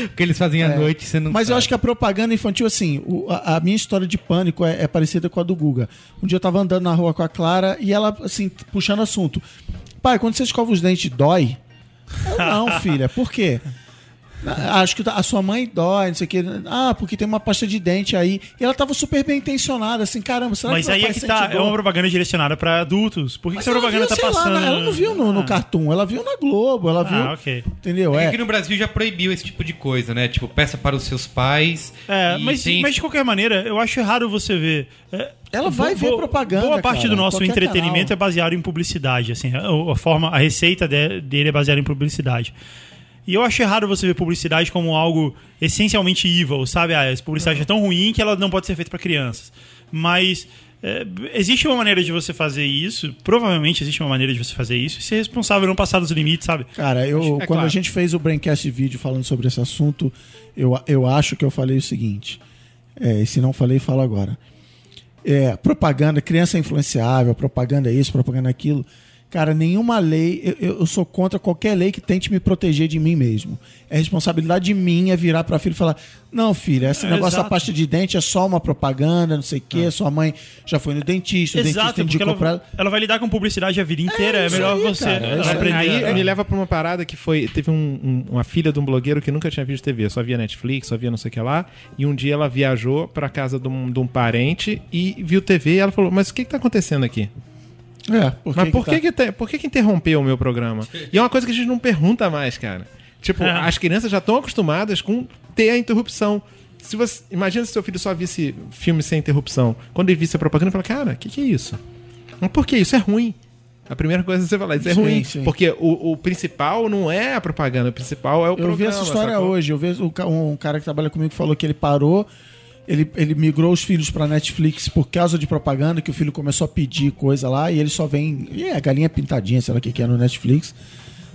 O que eles fazem à noite, você não Mas eu sabe. acho que a propaganda infantil, assim, o- a, a minha história de pânico é, é parecida com a do Guga. Um dia eu tava andando na rua com a Clara e ela, assim, puxando assunto. Pai, quando você escova os dentes, dói? Eu, não, filha, por quê? "Ah, Acho que a sua mãe dói, não sei o quê. Ah, porque tem uma pasta de dente aí. E ela tava super bem intencionada, assim, caramba, será Mas que aí é que tá, é uma propaganda direcionada pra adultos. Por que, que essa propaganda viu, tá sei lá, passando? ela não viu no, no Ah. Cartoon, ela viu na Globo, ela viu. Ah, ok. Entendeu? É É. que aqui no Brasil já proibiu esse tipo de coisa, né? Tipo, peça para os seus pais. É, mas, tem- mas de qualquer maneira, eu acho errado você ver. é, Ela vai ver propaganda, Boa parte cara, do nosso entretenimento canal. é baseado em publicidade. Assim, a, a forma, a receita de- dele é baseada em publicidade. E eu acho errado você ver publicidade como algo essencialmente evil, sabe? Ah, essa publicidade é tão ruim que ela não pode ser feita para crianças. Mas é, existe uma maneira de você fazer isso, provavelmente existe uma maneira de você fazer isso, e ser responsável não passar dos limites, sabe? Cara, eu, É quando claro. a gente fez o Braincast vídeo falando sobre esse assunto, eu, eu acho que eu falei o seguinte. É, e se não falei, falo agora. É, propaganda, criança é influenciável, propaganda é isso, propaganda é aquilo. Cara, nenhuma lei, eu- eu, sou contra qualquer lei que tente me proteger de mim mesmo. É responsabilidade minha virar pra filho e falar: Não, filha, esse É, negócio da pasta de dente é só uma propaganda, não sei o quê. Sua mãe já foi no dentista, o Exato, dentista indicou ela, pra ela. ela vai lidar com publicidade a vida inteira. É, isso melhor aí, você cara, é aprender. Aí a- me leva pra uma parada que foi. Teve um- um- uma filha de um blogueiro que nunca tinha visto TV, só via Netflix, só via não sei o que lá. E um dia ela viajou pra casa de um, de um parente e viu TV e ela falou: Mas o que, que tá acontecendo aqui? É, por Mas por tá- que, que, te- por que, que interrompeu o meu programa? E é uma coisa que a gente não pergunta mais, cara. Tipo, É. as crianças já estão acostumadas com ter a interrupção. Se você, imagina se seu filho só visse filme sem interrupção. Quando ele visse a propaganda, ele fala, cara, o que, que é isso? Mas por que? Isso é ruim. A primeira coisa que você fala, isso é Sim, ruim. sim. Porque o, o principal não é a propaganda, o principal é o Eu programa. vi essa história sacou? hoje. Eu vi ca- um cara que trabalha comigo falou que ele parou, ele, ele migrou os filhos pra Netflix por causa de propaganda, que o filho começou a pedir coisa lá e ele só vem. E é galinha pintadinha, sei lá o que, que é no Netflix.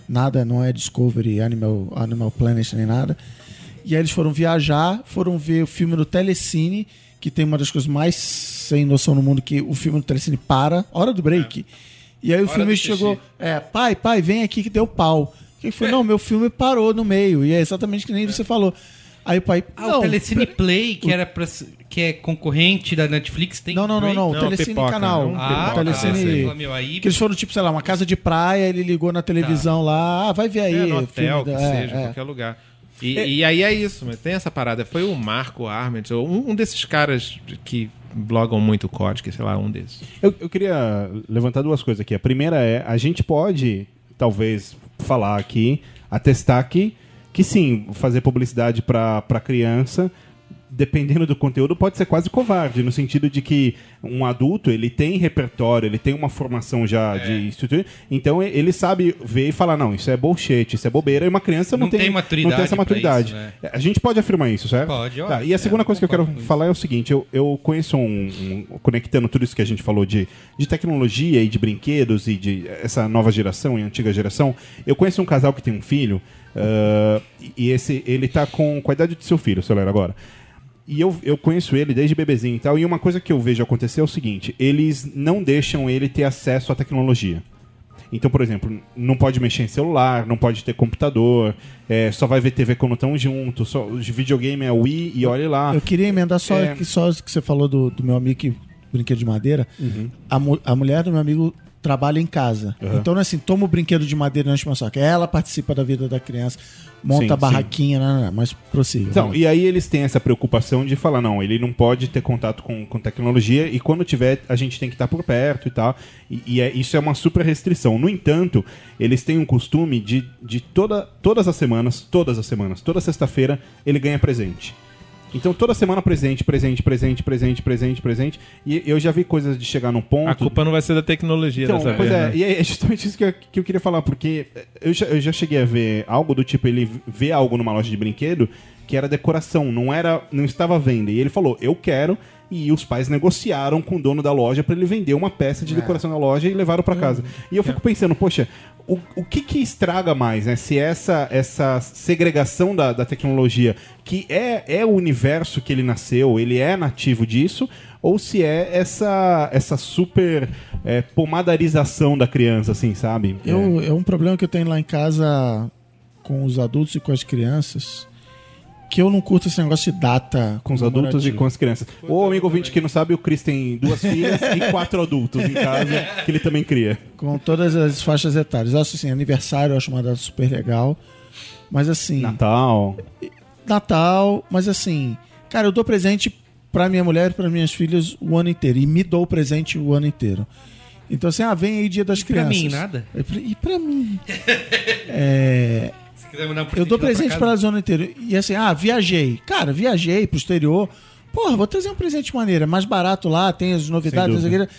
Nada, não é Discovery, Animal, Animal Planet nem nada. E aí eles foram viajar, foram ver o filme no Telecine, que tem uma das coisas mais sem noção no mundo, que o filme no Telecine para, hora do break. E aí o Hora filme chegou, é, pai, pai, vem aqui que deu pau. Que foi? Não, meu filme parou no meio. E é exatamente que nem você falou. Aí o pai. Ah, não, o Telecine Play, que, era pra, que é concorrente da Netflix, tem Não, não, não, não. O Não, Telecine pipoca, canal. não, Ah, o tá. Telecine. Você, meu, aí- Que eles foram, tipo, sei lá, uma casa de praia, ele ligou na televisão lá. Ah, vai ver aí. É, no o filme hotel, que é, seja, é. qualquer lugar. E, e aí é isso, mas tem essa parada. Foi o Marco Arment, um, um desses caras que blogam muito código, sei lá, um desses. Eu, eu queria levantar duas coisas aqui. A primeira é, a gente pode, talvez, falar aqui, atestar que, que sim, fazer publicidade para criança, dependendo do conteúdo, pode ser quase covarde, no sentido de que um adulto, ele tem repertório, ele tem uma formação já de estrutura, então ele sabe ver e falar, não, isso é bullshit, isso é bobeira, e uma criança não, Não tem maturidade não tem essa maturidade. isso, né? A gente pode afirmar isso, certo? Pode, eu Tá. E a segunda É, coisa que eu quero falar é o seguinte: eu, eu conheço um, um- Conectando tudo isso que a gente falou de, de tecnologia e de brinquedos e de essa nova geração e antiga geração, eu conheço um casal que tem um filho, ah, e esse ele tá com, com a idade do seu filho, seu Léo, agora. E eu, eu conheço ele desde bebezinho e tal, e uma coisa que eu vejo acontecer é o seguinte: eles não deixam ele ter acesso à tecnologia. Então, por exemplo, não pode mexer em celular, não pode ter computador, é, só vai ver TV quando estão juntos, só, videogame é Wii e olha lá. Eu queria emendar só, É. que, só que você falou do, do meu amigo que brinquedo de madeira. Uhum. A, mu- a mulher do meu amigo trabalha em casa. Uhum. Então não é assim, toma o brinquedo de madeira e não meu saco. Ela participa da vida da criança, monta Sim, a barraquinha, né, né, mas prossiga. Então, vai. e aí eles têm essa preocupação de falar, não, ele não pode ter contato com, com tecnologia e quando tiver, a gente tem que estar por perto e tal. E, e é- isso é uma super restrição. No entanto, eles têm um costume de, de toda, todas as semanas, todas as semanas, toda sexta-feira, ele ganha presente. Então toda semana presente, presente, presente, presente, presente, presente. E eu já vi coisas de chegar num ponto. A culpa não vai ser da tecnologia Então, dessa pois vez. é, né? e é justamente isso que eu, que eu queria falar, porque eu já, eu já cheguei a ver algo do tipo, ele vê algo numa loja de brinquedo que era decoração, não era, não estava à venda. E ele falou, eu quero, e os pais negociaram com o dono da loja para ele vender uma peça de decoração da loja e levaram para casa. E eu fico pensando, poxa, o, o que que estraga mais, né? Se essa, essa segregação da, da tecnologia, que é, é o universo que ele nasceu, ele é nativo disso, ou se é essa, essa super é, pomadarização da criança, assim, sabe? Eu, é um problema que eu tenho lá em casa com os adultos e com as crianças, que eu não curto esse negócio de data com os adultos e com as crianças. O amigo ouvinte que não sabe, o Chris tem duas filhas e quatro adultos em casa que ele também cria. com todas as faixas etárias. Eu acho assim, aniversário eu acho uma data super legal. Mas assim, Natal. Natal, mas assim, cara, eu dou presente pra minha mulher e pra minhas filhas o ano inteiro. E me dou presente o ano inteiro. Então, assim, ah, vem aí dia das Pra crianças. mim, nada? E pra, e pra mim? É, Se quiser mandar um eu dou presente elas o ano inteiro. E assim, ah, viajei. Cara, viajei pro exterior. Porra, vou trazer um presente maneiro. É mais barato lá, tem as novidades. Sem não sei o quê.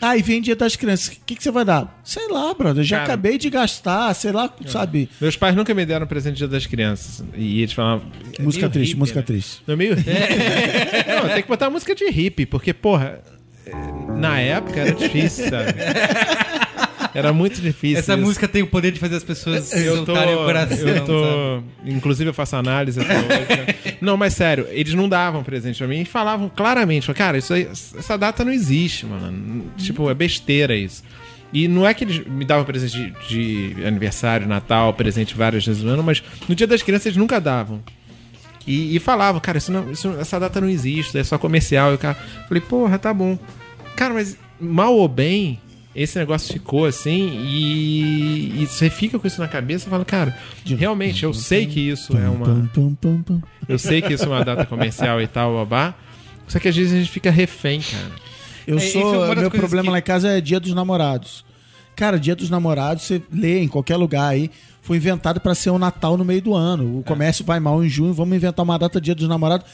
Ah, e vem dia das crianças. O que, que você vai dar? Sei lá, brother. Já Cara. acabei de gastar, sei lá, sabe? Meus pais nunca me deram presente dia das crianças. E eles falavam. é Música triste, hippie, música né? triste. Não é meio. Não, tem que botar música de hippie, porque, porra, é, na época era difícil, sabe? Era muito difícil. Essa isso. música tem o poder de fazer as pessoas Eu tô, soltarem o coração. eu sabe? tô, inclusive eu faço análise até hoje. Não, mas sério, eles não davam presente pra mim e falavam claramente, cara, isso aí, essa data não existe, mano. Tipo, é besteira isso. E não é que eles me davam presente de, de aniversário, Natal, presente várias vezes no ano, mas no dia das crianças eles nunca davam. E, e falavam, cara, isso não- isso- essa data não existe, é só comercial. E o cara, falei, porra, tá bom. Cara, mas mal ou bem, esse negócio ficou assim e, e você fica com isso na cabeça e fala, cara, realmente, eu sei que isso é uma. Eu sei que isso é uma data comercial e tal, babá. Só que às vezes a gente fica refém, cara. Eu É, é sou. das meu problema que- lá em casa é dia dos namorados. Cara, dia dos namorados, você lê em qualquer lugar aí. Foi inventado pra ser o Natal no meio do ano. O comércio vai mal em junho, vamos inventar uma data dia dos namorados.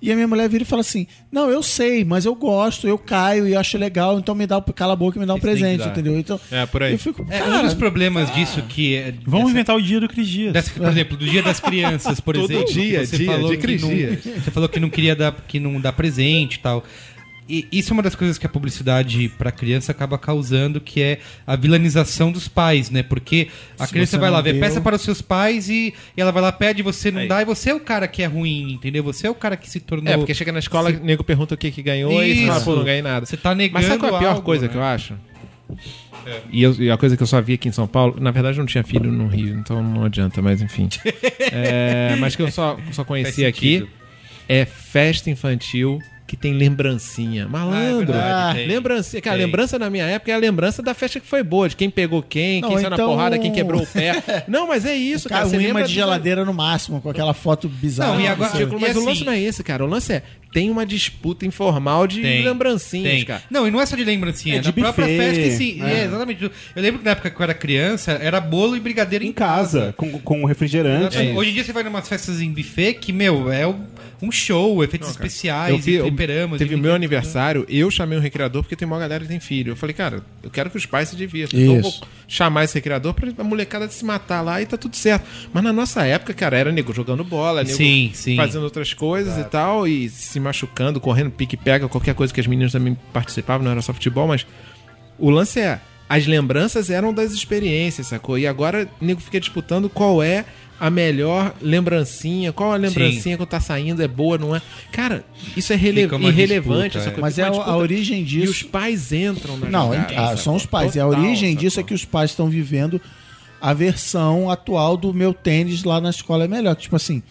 E a minha mulher vira e fala assim: Não, eu sei, mas eu gosto, eu caio e acho legal, então me dá, cala a boca e me dá um Isso presente, entendeu? Então, É, por aí. eu fico. É, cara, um dos problemas disso que é. Vamos dessa- inventar o dia do Cris Dias. dessa- por exemplo, do Dia das Crianças, por Todo exemplo. dia, você dia, falou dia que Cris não, Dias. Você falou que não queria dar, que não dá presente e tal. E isso é uma das coisas que a publicidade para criança acaba causando, que é a vilanização dos pais, né? Porque a Se criança vai lá ver, deu- peça para os seus pais e, e ela vai lá, pede, você não Aí. dá, e você é o cara que é ruim, entendeu? Você é o cara que se tornou. É, porque chega na escola, o nego pergunta o que que ganhou e você fala, Isso. pô, não ganhei nada. Você tá negando Mas sabe qual é a pior algo, coisa né? que eu acho? E, eu- e a coisa que eu só vi aqui em São Paulo, na verdade eu não tinha filho no Rio, então não adianta, mas enfim. É, mas que eu só, só conheci aqui é festa infantil que tem lembrancinha. Malandro. Ah, é verdade, tem. lembrancinha. Cara, Tem. lembrança na minha época é a lembrança da festa que foi boa, de quem pegou quem, Não, quem saiu na então- porrada, quem quebrou o pé. Não, mas é isso, cara, cara. um Você imã lembra de geladeira no máximo, com aquela foto bizarra. Não, e agora- Ridículo, mas E o lance assim- não é esse, cara. O lance é, tem uma disputa informal de Tem, lembrancinhas, tem. cara. Não, e não é só de lembrancinha, É é de na própria festa em si. é. É, exatamente. Eu lembro que na época que eu era criança, era bolo e brigadeiro Em casa, com, com refrigerante. Exatamente. Hoje em dia você vai em umas festas em buffet que, meu, é um show, efeitos especiais, Eu vi- eu- teve e o meu brinquedos, aniversário, eu chamei um recreador porque tem uma galera que tem filho. Eu falei, cara, eu quero que os pais se divirtam. Então eu vou Isso. chamar esse recreador pra a molecada se matar lá e tá tudo certo. Mas na nossa época, cara, era nego jogando bola, nego Sim, sim. fazendo outras coisas e tal, e se machucando, correndo, pique-pega, qualquer coisa que as meninas também participavam, não era só futebol, mas o lance é. as lembranças eram das experiências, sacou? E agora o nego fica disputando qual é a melhor lembrancinha, qual a lembrancinha que tá saindo, é boa, não é? Cara, isso é rele irrelevante, disputa, essa é. coisa. Mas é a, origem E disso. os pais entram na Não, jogada, ah, são os pais. E a Total, origem disso é que os pais estão vivendo a versão atual do meu tênis lá na escola é melhor. Tipo assim,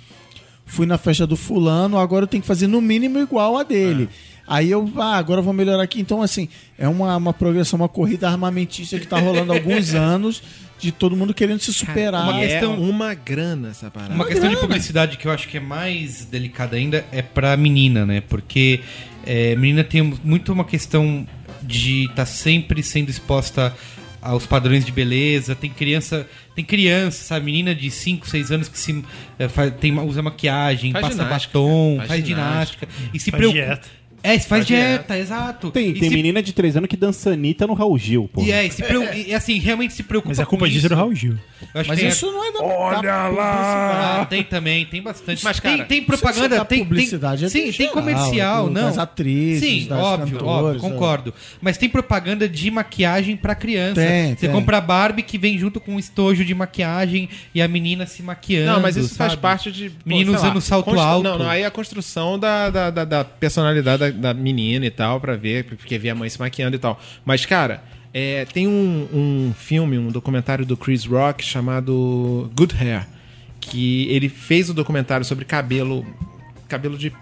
fui na festa do fulano, agora eu tenho que fazer no mínimo igual a dele. Aí eu, ah, agora eu vou melhorar aqui. Então, assim, é uma, uma progressão, uma corrida armamentista que tá rolando há alguns anos de todo mundo querendo se superar. uma E questão- é uma grana essa parada. Uma questão de publicidade que eu acho que é mais delicada ainda é pra menina, né? Porque é, menina tem muito uma questão de estar sempre sendo exposta aos padrões de beleza. Tem criança, tem criança, sabe? Menina de 5, 6 anos que se é, faz- tem, usa maquiagem, Faz passa ginástica, batom, faz faz, ginástica. ginástica. E se Faz preocupa. dieta. É, se faz, Faz dieta, exato. Tem, E tem se- menina de 3 anos que dança Anitta no Raul Gil, pô. E é, e se preo- e, assim, realmente se preocupa Mas a culpa com disso é isso. do Raul Gil. Eu acho Mas que tem- isso não é da Olha da lá! Ah, tem também, tem bastante. Mas, tem, cara, tem Isso é propaganda, da tem, publicidade, é tem, sim, tem geral, comercial, é do- não. das atrizes, sim, das óbvio, cantoras, óbvio, é. concordo. Mas tem propaganda de maquiagem pra criança. Tem, Você tem. compra a Barbie que vem junto com um estojo de maquiagem e a menina se maquiando. Não, mas isso faz sabe? parte de. pô, Menino sei lá, usando salto constru- alto. Não, não, aí é a construção da, da, da, da personalidade da, da menina e tal, pra ver, porque vê a mãe se maquiando e tal. Mas, cara, é, tem um, um filme, um documentário do Chris Rock chamado Good Hair. Que ele fez um documentário sobre cabelo. Cabelo de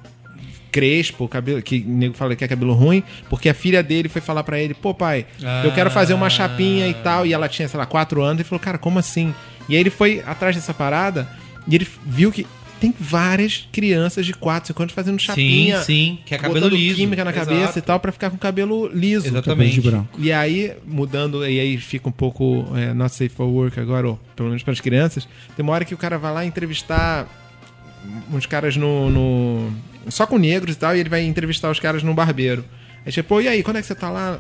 crespo, cabelo que o nego fala que é cabelo ruim, porque a filha dele foi falar pra ele, pô pai, eu quero fazer uma chapinha e tal, e ela tinha, sei lá, 4 anos, e falou, cara, como assim? E aí ele foi atrás dessa parada e ele viu que tem várias crianças de 4, 5 anos fazendo chapinha, Sim, sim, que é cabelo botando liso. química na Exato. cabeça e tal pra ficar com cabelo liso. Exatamente. Cabelo branco. E aí, mudando, e aí fica um pouco é, not safe for work agora, ou pelo menos para as crianças. Tem uma hora que o cara vai lá entrevistar uns caras no, no- Só com negros e tal, e ele vai entrevistar os caras no barbeiro. Aí tipo, pô, e aí, quando é que você tá lá?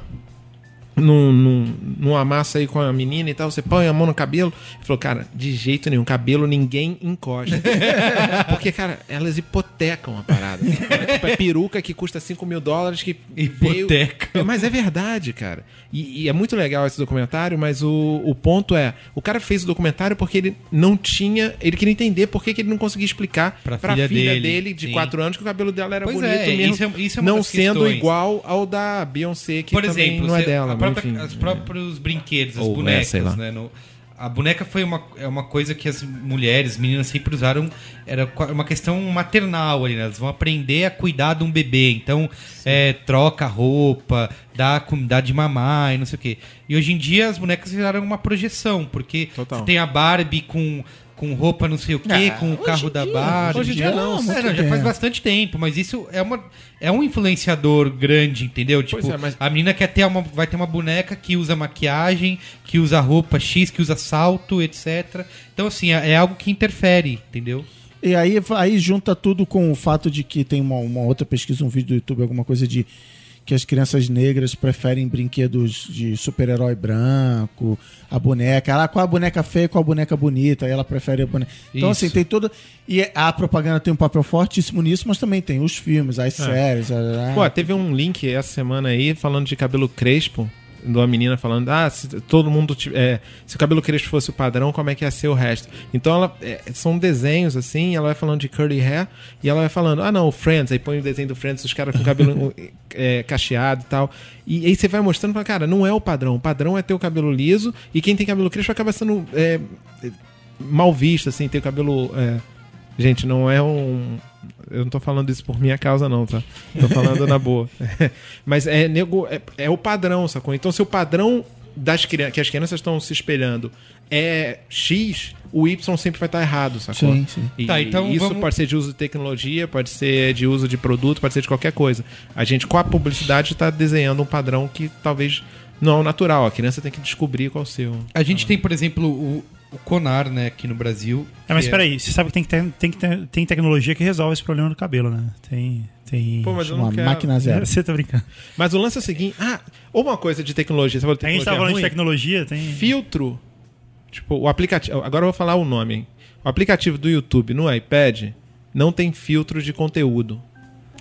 Num, num, numa massa aí com a menina e tal, você põe a mão no cabelo. Ele falou, cara, de jeito nenhum, cabelo ninguém encosta. Porque, cara, elas hipotecam a parada. É, tipo, é peruca que custa 5 mil dólares que veio- Hipoteca. É, mas é verdade, cara. E, e é muito legal esse documentário, mas o, o ponto é: o cara fez o documentário porque ele não tinha. Ele queria entender por que, que ele não conseguia explicar Pra pra, filha filha, dele, dele, de sim. 4 anos, que o cabelo dela era Pois bonito é, mesmo. isso é- isso é não sendo questões. igual ao da Beyoncé, que Por também exemplo, não é você- dela. Própria- enfim. os próprios brinquedos, as Ou é, bonecas, lá. né? no- a boneca foi uma, é uma coisa que as mulheres, meninas sempre usaram, era uma questão maternal ali, né? Elas vão aprender a cuidar de um bebê. Então, é, troca roupa, dá, com- dá de mamar e não sei o quê. E hoje em dia as bonecas viraram uma projeção, porque tem a Barbie com, com roupa não sei o quê, Ah, com o carro da Barbie. hoje em dia não, É, não, já faz bastante tempo, mas isso é, uma, é um influenciador grande, entendeu? Tipo, é, mas- a menina quer ter uma, vai ter uma boneca que usa maquiagem, que usa roupa X, que usa salto, etc. Então, assim, é, é algo que interfere, entendeu? E aí, aí junta tudo com o fato de que tem uma, uma outra pesquisa, um vídeo do YouTube, alguma coisa de que as crianças negras preferem brinquedos de super-herói branco, a boneca. Ah, qual a boneca feia, qual a boneca bonita? Aí ela prefere a boneca. Então, Isso. assim, tem toda. E a propaganda tem um papel fortíssimo nisso, mas também tem os filmes, as séries. a- a- Pô, teve um link essa semana aí falando de cabelo crespo. De uma menina falando, ah, se todo mundo. É, se o cabelo crespo fosse o padrão, como é que ia ser o resto? Então ela. é, são desenhos assim, ela vai falando de curly hair e ela vai falando, ah não, o Friends, aí põe o desenho do Friends, os caras com cabelo é, cacheado e tal. E aí você vai mostrando pra cara, não é o padrão. O padrão é ter o cabelo liso e quem tem cabelo crespo acaba sendo é, mal visto, assim, ter o cabelo. é, Gente, não é um. Eu não tô falando isso por minha causa, não, tá? Tô falando na boa. Mas é, nego, é, é o padrão, sacou? Então, se o padrão das crianças, que as crianças estão se espelhando é X, o Y sempre vai estar errado, sacou? Sim, sim. E Tá, então isso vamos- pode ser de uso de tecnologia, pode ser de uso de produto, pode ser de qualquer coisa. A gente, com a publicidade, está desenhando um padrão que talvez não é o natural. A criança tem que descobrir qual é o seu. A gente tem, por exemplo, o, o Conar, né, aqui no Brasil. É, mas que peraí, você sabe que tem, que ter, tem, que ter, tem tecnologia que resolve esse problema do cabelo, né? Tem. tem... Pô, mas eu Uma quero. máquina zero. Você tá brincando. Mas o lance é o seguinte: ah, ou uma coisa de tecnologia, você falou de A gente tecnologia tava falando de ruim, tecnologia, tem. filtro. Tipo, o aplicativo. Agora eu vou falar o nome. O aplicativo do YouTube no iPad não tem filtro de conteúdo.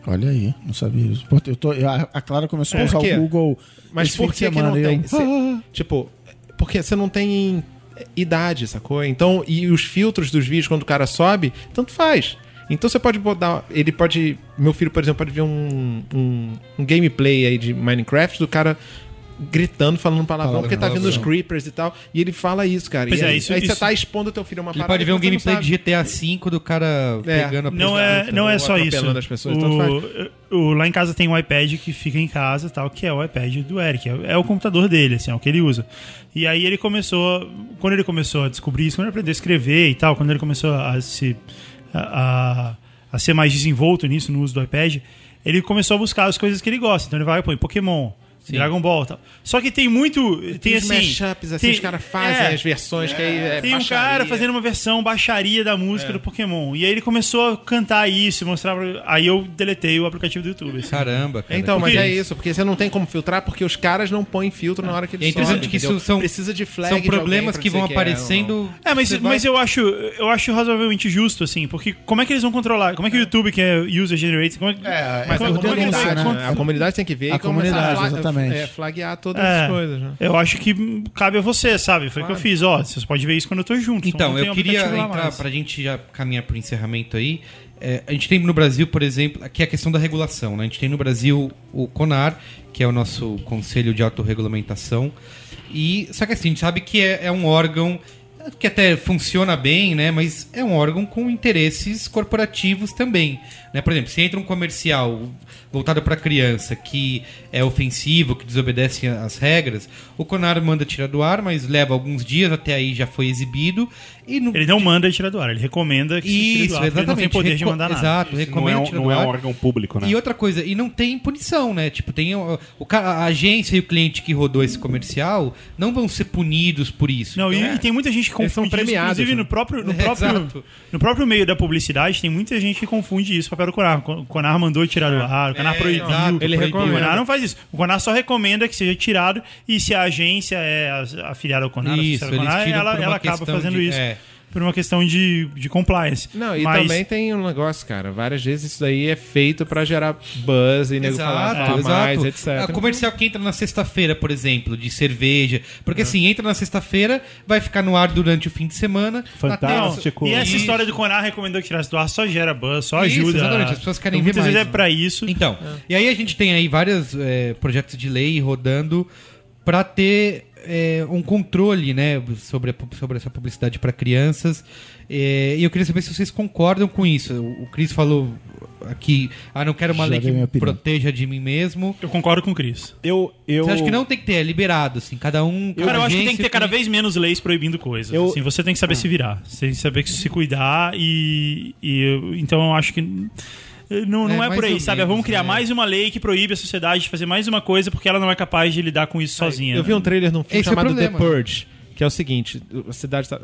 Olha aí, não sabia isso. Eu tô- eu- a a Clara começou a Por usar o Google Mas por de que, que não eu- tem? Cê- Tipo, porque você não tem idade, sacou? Então, e os filtros dos vídeos quando o cara sobe, tanto faz. Então você pode botar. Ele pode. Meu filho, por exemplo, pode ver um, um, um gameplay aí de Minecraft do cara gritando, falando palavrão, porque tá vindo os creepers e tal. E ele fala isso, cara. Pois e é, aí, isso- aí você isso- tá expondo teu filho a uma Ele parada pode ver um você gameplay de GTA V do cara É. pegando a Não é, não é só isso. as pessoas, faz. O, o- lá em casa tem um iPad que fica em casa, tal, que é o iPad do Eric. É, é o computador dele, assim, é o que ele usa. E aí ele começou, quando ele começou a descobrir isso, quando ele aprendeu a escrever e tal, quando ele começou a se a, a, a ser mais desenvolto nisso no uso do iPad, ele começou a buscar as coisas que ele gosta. Então ele vai e põe Pokémon, Dragon Ball, e tal. Só que tem muito, tem, Tem os assim, mashups, assim, tem- os caras fazem é, as versões que aí é tem um baixaria. cara fazendo uma versão baixaria da música do Pokémon. E aí ele começou a cantar isso, mostrar. pra- Aí eu deletei o aplicativo do YouTube. assim. Caramba, cara. Então, mas Porque- é isso, porque você não tem como filtrar, porque os caras não põem filtro na hora que eles É interessante que isso são- Precisa de flag São problemas que vão é aparecendo. É, mas, vai- mas eu acho eu acho razoavelmente justo, assim, porque como é que eles vão controlar? Como é que o YouTube, que é user generated, como é, É, mas como- a como é que comunidade, né? a comunidade tem que ver A e comunidade, fla- exatamente. é, flaguear todas É, as coisas, né? Eu acho que cabe a você, sabe? Foi o que eu fiz. Ó, vocês podem ver isso quando eu tô junto. Então, eu queria entrar, mais. pra gente já caminhar pro encerramento aí. É, a gente tem no Brasil, por exemplo, aqui é a questão da regulação. Né? A gente tem no Brasil o CONAR, que é o nosso Conselho de Autorregulamentação. E, só que assim, a gente sabe que é, é um órgão que até funciona bem, né? Mas é um órgão com interesses corporativos também. Né? Por exemplo, se entra um comercial voltado para criança que é ofensivo, que desobedece às regras, o CONAR manda tirar do ar, mas leva alguns dias, até aí já foi exibido. E no, Ele não manda tirar do ar, ele recomenda que se tire Isso, do ar, exatamente. não tem poder de Reco- mandar nada. Exato, Não é, recomenda um, tirar não do é ar. um órgão público, né? E outra coisa, e não tem punição, né? Tipo, tem o, o a agência e o cliente que rodou esse comercial não vão ser punidos por isso. Não, e- Então, e, tem muita gente que Eles são confunde isso, premiados, inclusive né? no próprio, no, É, próprio, no próprio meio da publicidade, tem muita gente que confunde isso com o Conar. O Conar mandou tirar do ar, o Conar É, proibiu. exato, ele o recomenda. Conar não faz isso. O Conar só recomenda que seja tirado e se a agência é afiliada ao Conar, Isso, ao Conar, ela, ela acaba fazendo de- isso. É. Por uma questão de, de compliance. Não, e Mas- também tem um negócio, cara. Várias vezes isso daí é feito pra gerar buzz e nego falar, falar mais, etc. A comercial que entra na sexta-feira, por exemplo, de cerveja. Porque É. assim, entra na sexta-feira, vai ficar no ar durante o fim de semana. Na Fantástico. E essa história do Conar recomendou que tirasse do ar só gera buzz, só Isso, ajuda. exatamente, as pessoas querem então, ver muitas vezes mais, é né? pra isso. Então, e aí a gente tem aí vários é, projetos de lei rodando para ter é, um controle, né, sobre, a sobre essa publicidade para crianças. É, e eu queria saber se vocês concordam com isso. O, o Cris falou aqui, ah, não quero uma Já lei que proteja de mim mesmo. Eu concordo com o Cris. Eu, eu... Você acha que não tem que ter, é liberado, assim, cada um... Cara, eu acho que tem que ter cada vez menos leis proibindo coisas. Eu- Assim, você tem que saber se virar. Você tem que saber se cuidar e. e eu- então eu acho que. Não, não É, é, por aí, ou sabe? menos, Vamos criar né? mais uma lei que proíbe a sociedade de fazer mais uma coisa porque ela não é capaz de lidar com isso sozinha. Eu vi um trailer num filme Esse é chamado The problema, né? Purge, que é o seguinte, a cidade tá,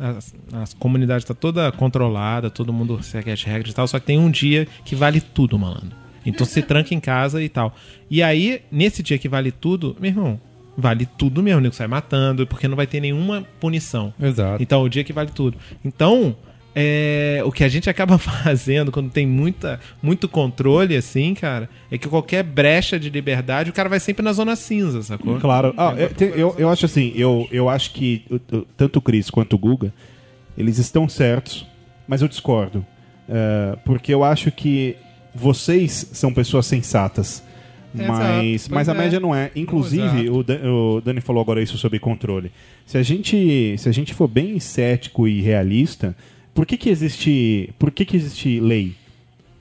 a, a comunidade tá toda controlada, todo mundo segue as regras e tal, só que tem um dia que vale tudo, malandro. Então se tranca em casa e tal. E aí, nesse dia que vale tudo, meu irmão, vale tudo mesmo, o nego sai matando, porque não vai ter nenhuma punição. Exato. Então, o dia que vale tudo. Então, é, o que a gente acaba fazendo quando tem muita, muito controle, assim, cara, é que qualquer brecha de liberdade, o cara vai sempre na zona cinza, sacou? Claro. Ah, eu, te- eu, eu acho assim, eu, eu acho que tanto o Chris quanto o Guga, eles estão certos, mas eu discordo. É, porque eu acho que vocês são pessoas sensatas. Mas, mas a é. média não é. Inclusive, Exato. o, Dan- o Dani falou agora isso sobre controle. Se a gente, se a gente for bem cético e realista, por que, que existe. Por que, que existe lei?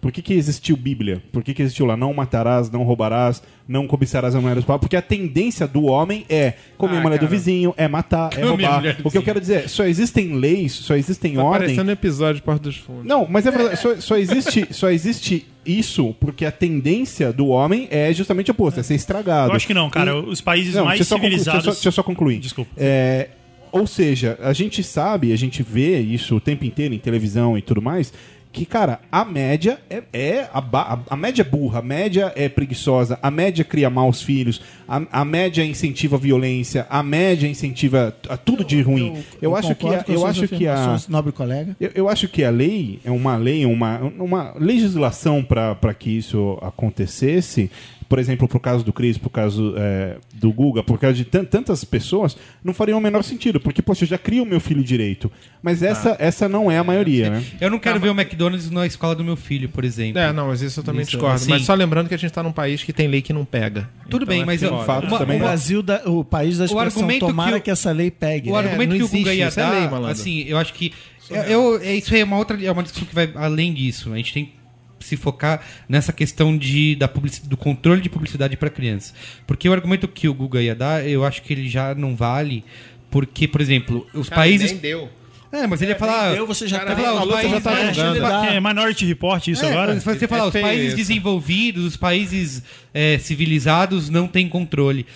Por que, que existiu Bíblia? Por que, que existiu lá? Não matarás, não roubarás, não cobiçarás a mulher dos pais? Porque a tendência do homem é comer Ah, a mulher do cara. vizinho, é matar, é Comer a roubar. do O que eu quero dizer, só existem leis, só existem Tá ordem. parecendo episódio de Porta dos Fundos. Não, mas é verdade, só, só existe, só existe isso porque a tendência do homem é justamente oposta, é ser estragado. Eu acho que não, cara. E- Os países Não, mais deixa civilizados. Deixa eu, só, deixa eu só concluir. Desculpa. É, ou seja, a gente sabe, a gente vê isso o tempo inteiro em televisão e tudo mais, que, cara, a média é, é a, a, a média é burra, a média é preguiçosa, a média cria maus filhos, a, a média incentiva a violência, a média incentiva a tudo de ruim. Eu, acho que a, eu acho que a nobre colega. eu, eu acho que a lei é uma lei, uma, uma legislação para que isso acontecesse por exemplo, pro caso do Cris, pro caso é, do Guga, por causa de tan- tantas pessoas, não faria o menor sentido. Porque, poxa, eu já crio o meu filho direito. Mas essa, essa não é a maioria, né? Eu não quero ver o McDonald's na escola do meu filho, por exemplo. É, não, mas isso eu também Isso, discordo. assim- Mas só lembrando que a gente tá num país que tem lei que não pega. Tudo Então bem, é mas eu, fato uma- também. O Brasil, da- o país da expressão, argumento que tomara o- que, essa lei pegue. O né? argumento não que o Guga ia é dar, assim, eu acho que eu, eu- é, isso aí é uma outra, é uma discussão que vai além disso. A gente tem que se focar nessa questão de, da publici- do controle de publicidade para crianças. Porque o argumento que o Guga ia dar, eu acho que ele já não vale, porque, por exemplo, os Cara, países. nem deu. É, mas ele ia falar. Eu, você já Cara, tá falar, falou, você já países, tá é, julgando. É Minority Report isso É, agora? Você falar, É os países isso. desenvolvidos, os países é, civilizados não têm controle.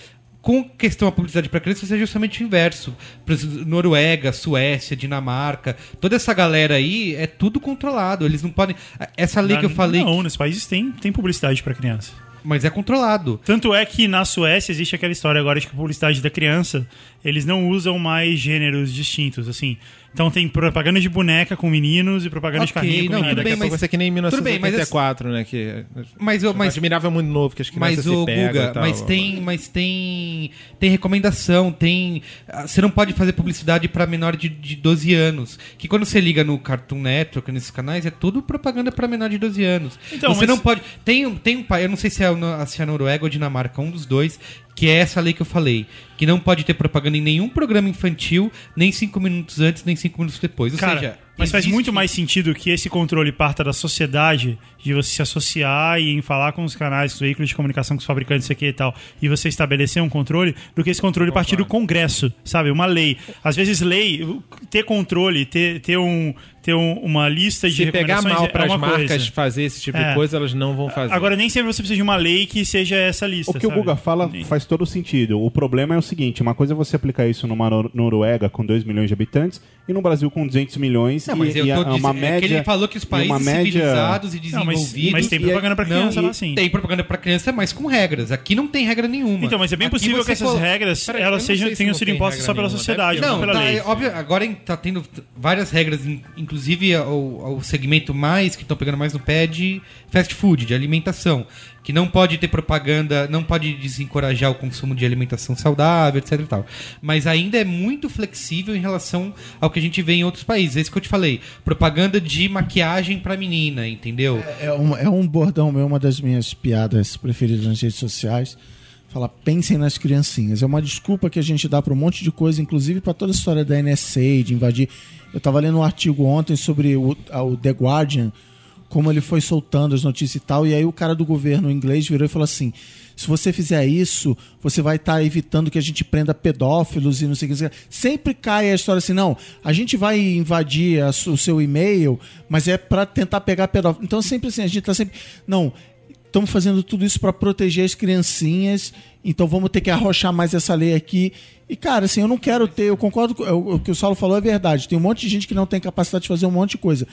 Com questão a publicidade para crianças, é justamente o inverso. Por exemplo, Noruega, Suécia, Dinamarca, toda essa galera aí é tudo controlado. Eles não podem. Essa lei que eu falei, Não, nos países tem, tem publicidade pra criança. mas é controlado. Tanto é que na Suécia existe aquela história agora de que a publicidade da criança, eles não usam mais gêneros distintos, assim. Então tem propaganda de boneca com meninos e propaganda de Ok, carrinho com não, meninas. tudo bem, mas- vai ser que nem em tudo bem, mas 1984, né? Que Mas, eu, mas, admirava muito novo que as crianças mas pegam Guga, tal. mas tem, mas tem, tem recomendação, tem, ah, você não pode fazer publicidade para menor de, de 12 anos. Que quando você liga no Cartoon Network nesses canais é tudo propaganda para menor de 12 anos. Então, você mas- não pode, tem, um- tem um país, eu não sei se é, se é a Noruega ou a Dinamarca, um dos dois, que é essa lei que eu falei, que não pode ter propaganda em nenhum programa infantil, nem cinco minutos antes, nem cinco minutos depois. Ou Cara, seja, mas faz muito mais sentido que esse controle parta da sociedade, de você se associar e em falar com os canais, com os veículos de comunicação, com os fabricantes, isso aqui e tal, e você estabelecer um controle, do que esse controle partir do Congresso, sabe? Uma lei. Às vezes, lei, ter controle, ter, ter, um, ter um- uma lista de Se pegar mal é para as uma marcas coisa. fazer esse tipo É. de coisa, elas não vão fazer. Agora, nem sempre você precisa de uma lei que seja essa lista. O que o sabe? Guga fala faz todo sentido. O problema é o seguinte: uma coisa é você aplicar isso numa Nor- Noruega com 2 milhões de habitantes e no Brasil com 200 milhões. Não, mas e, eu e tô a- uma média. é que ele falou que os países média- civilizados e Não, mas, desenvolvidos mas tem e aí- propaganda pra criança não, lá sim. Tem propaganda pra criança, mas com regras. Aqui não tem regra nenhuma. Então, mas é bem Aqui possível que essas colo- regras Peraí, eu elas sejam, se tenham sido tem impostas só pela nenhuma, sociedade, não. Não, pela tá, lei. é óbvio, agora tá tendo várias regras, in- inclusive ao, ao segmento mais que estão pegando mais no pé de fast food, de alimentação, que não pode ter propaganda, não pode desencorajar o consumo de alimentação saudável, etc e tal. Mas ainda é muito flexível em relação ao que a gente vê em outros países. É isso que eu te falei, propaganda de maquiagem pra menina, entendeu? É um, é um bordão meu, uma das minhas piadas preferidas nas redes sociais. Fala, pensem nas criancinhas. É uma desculpa que a gente dá para um monte de coisa, inclusive para toda a história da NSA, de invadir. Eu estava lendo um artigo ontem sobre o, o The Guardian, como ele foi soltando as notícias e tal, e aí o cara do governo inglês virou e falou assim: se você fizer isso, você vai estar evitando que a gente prenda pedófilos e não sei o que. não sei o que." Sempre cai a história assim: não, a gente vai invadir a o seu e-mail, mas é para tentar pegar pedófilo. Então, sempre assim, a gente tá sempre. Não, estamos fazendo tudo isso para proteger as criancinhas, então vamos ter que arrochar mais essa lei aqui. E, cara, assim, eu não quero ter, eu concordo o, o que o Saulo falou, é verdade. Tem um monte de gente que não tem capacidade de fazer um monte de coisa.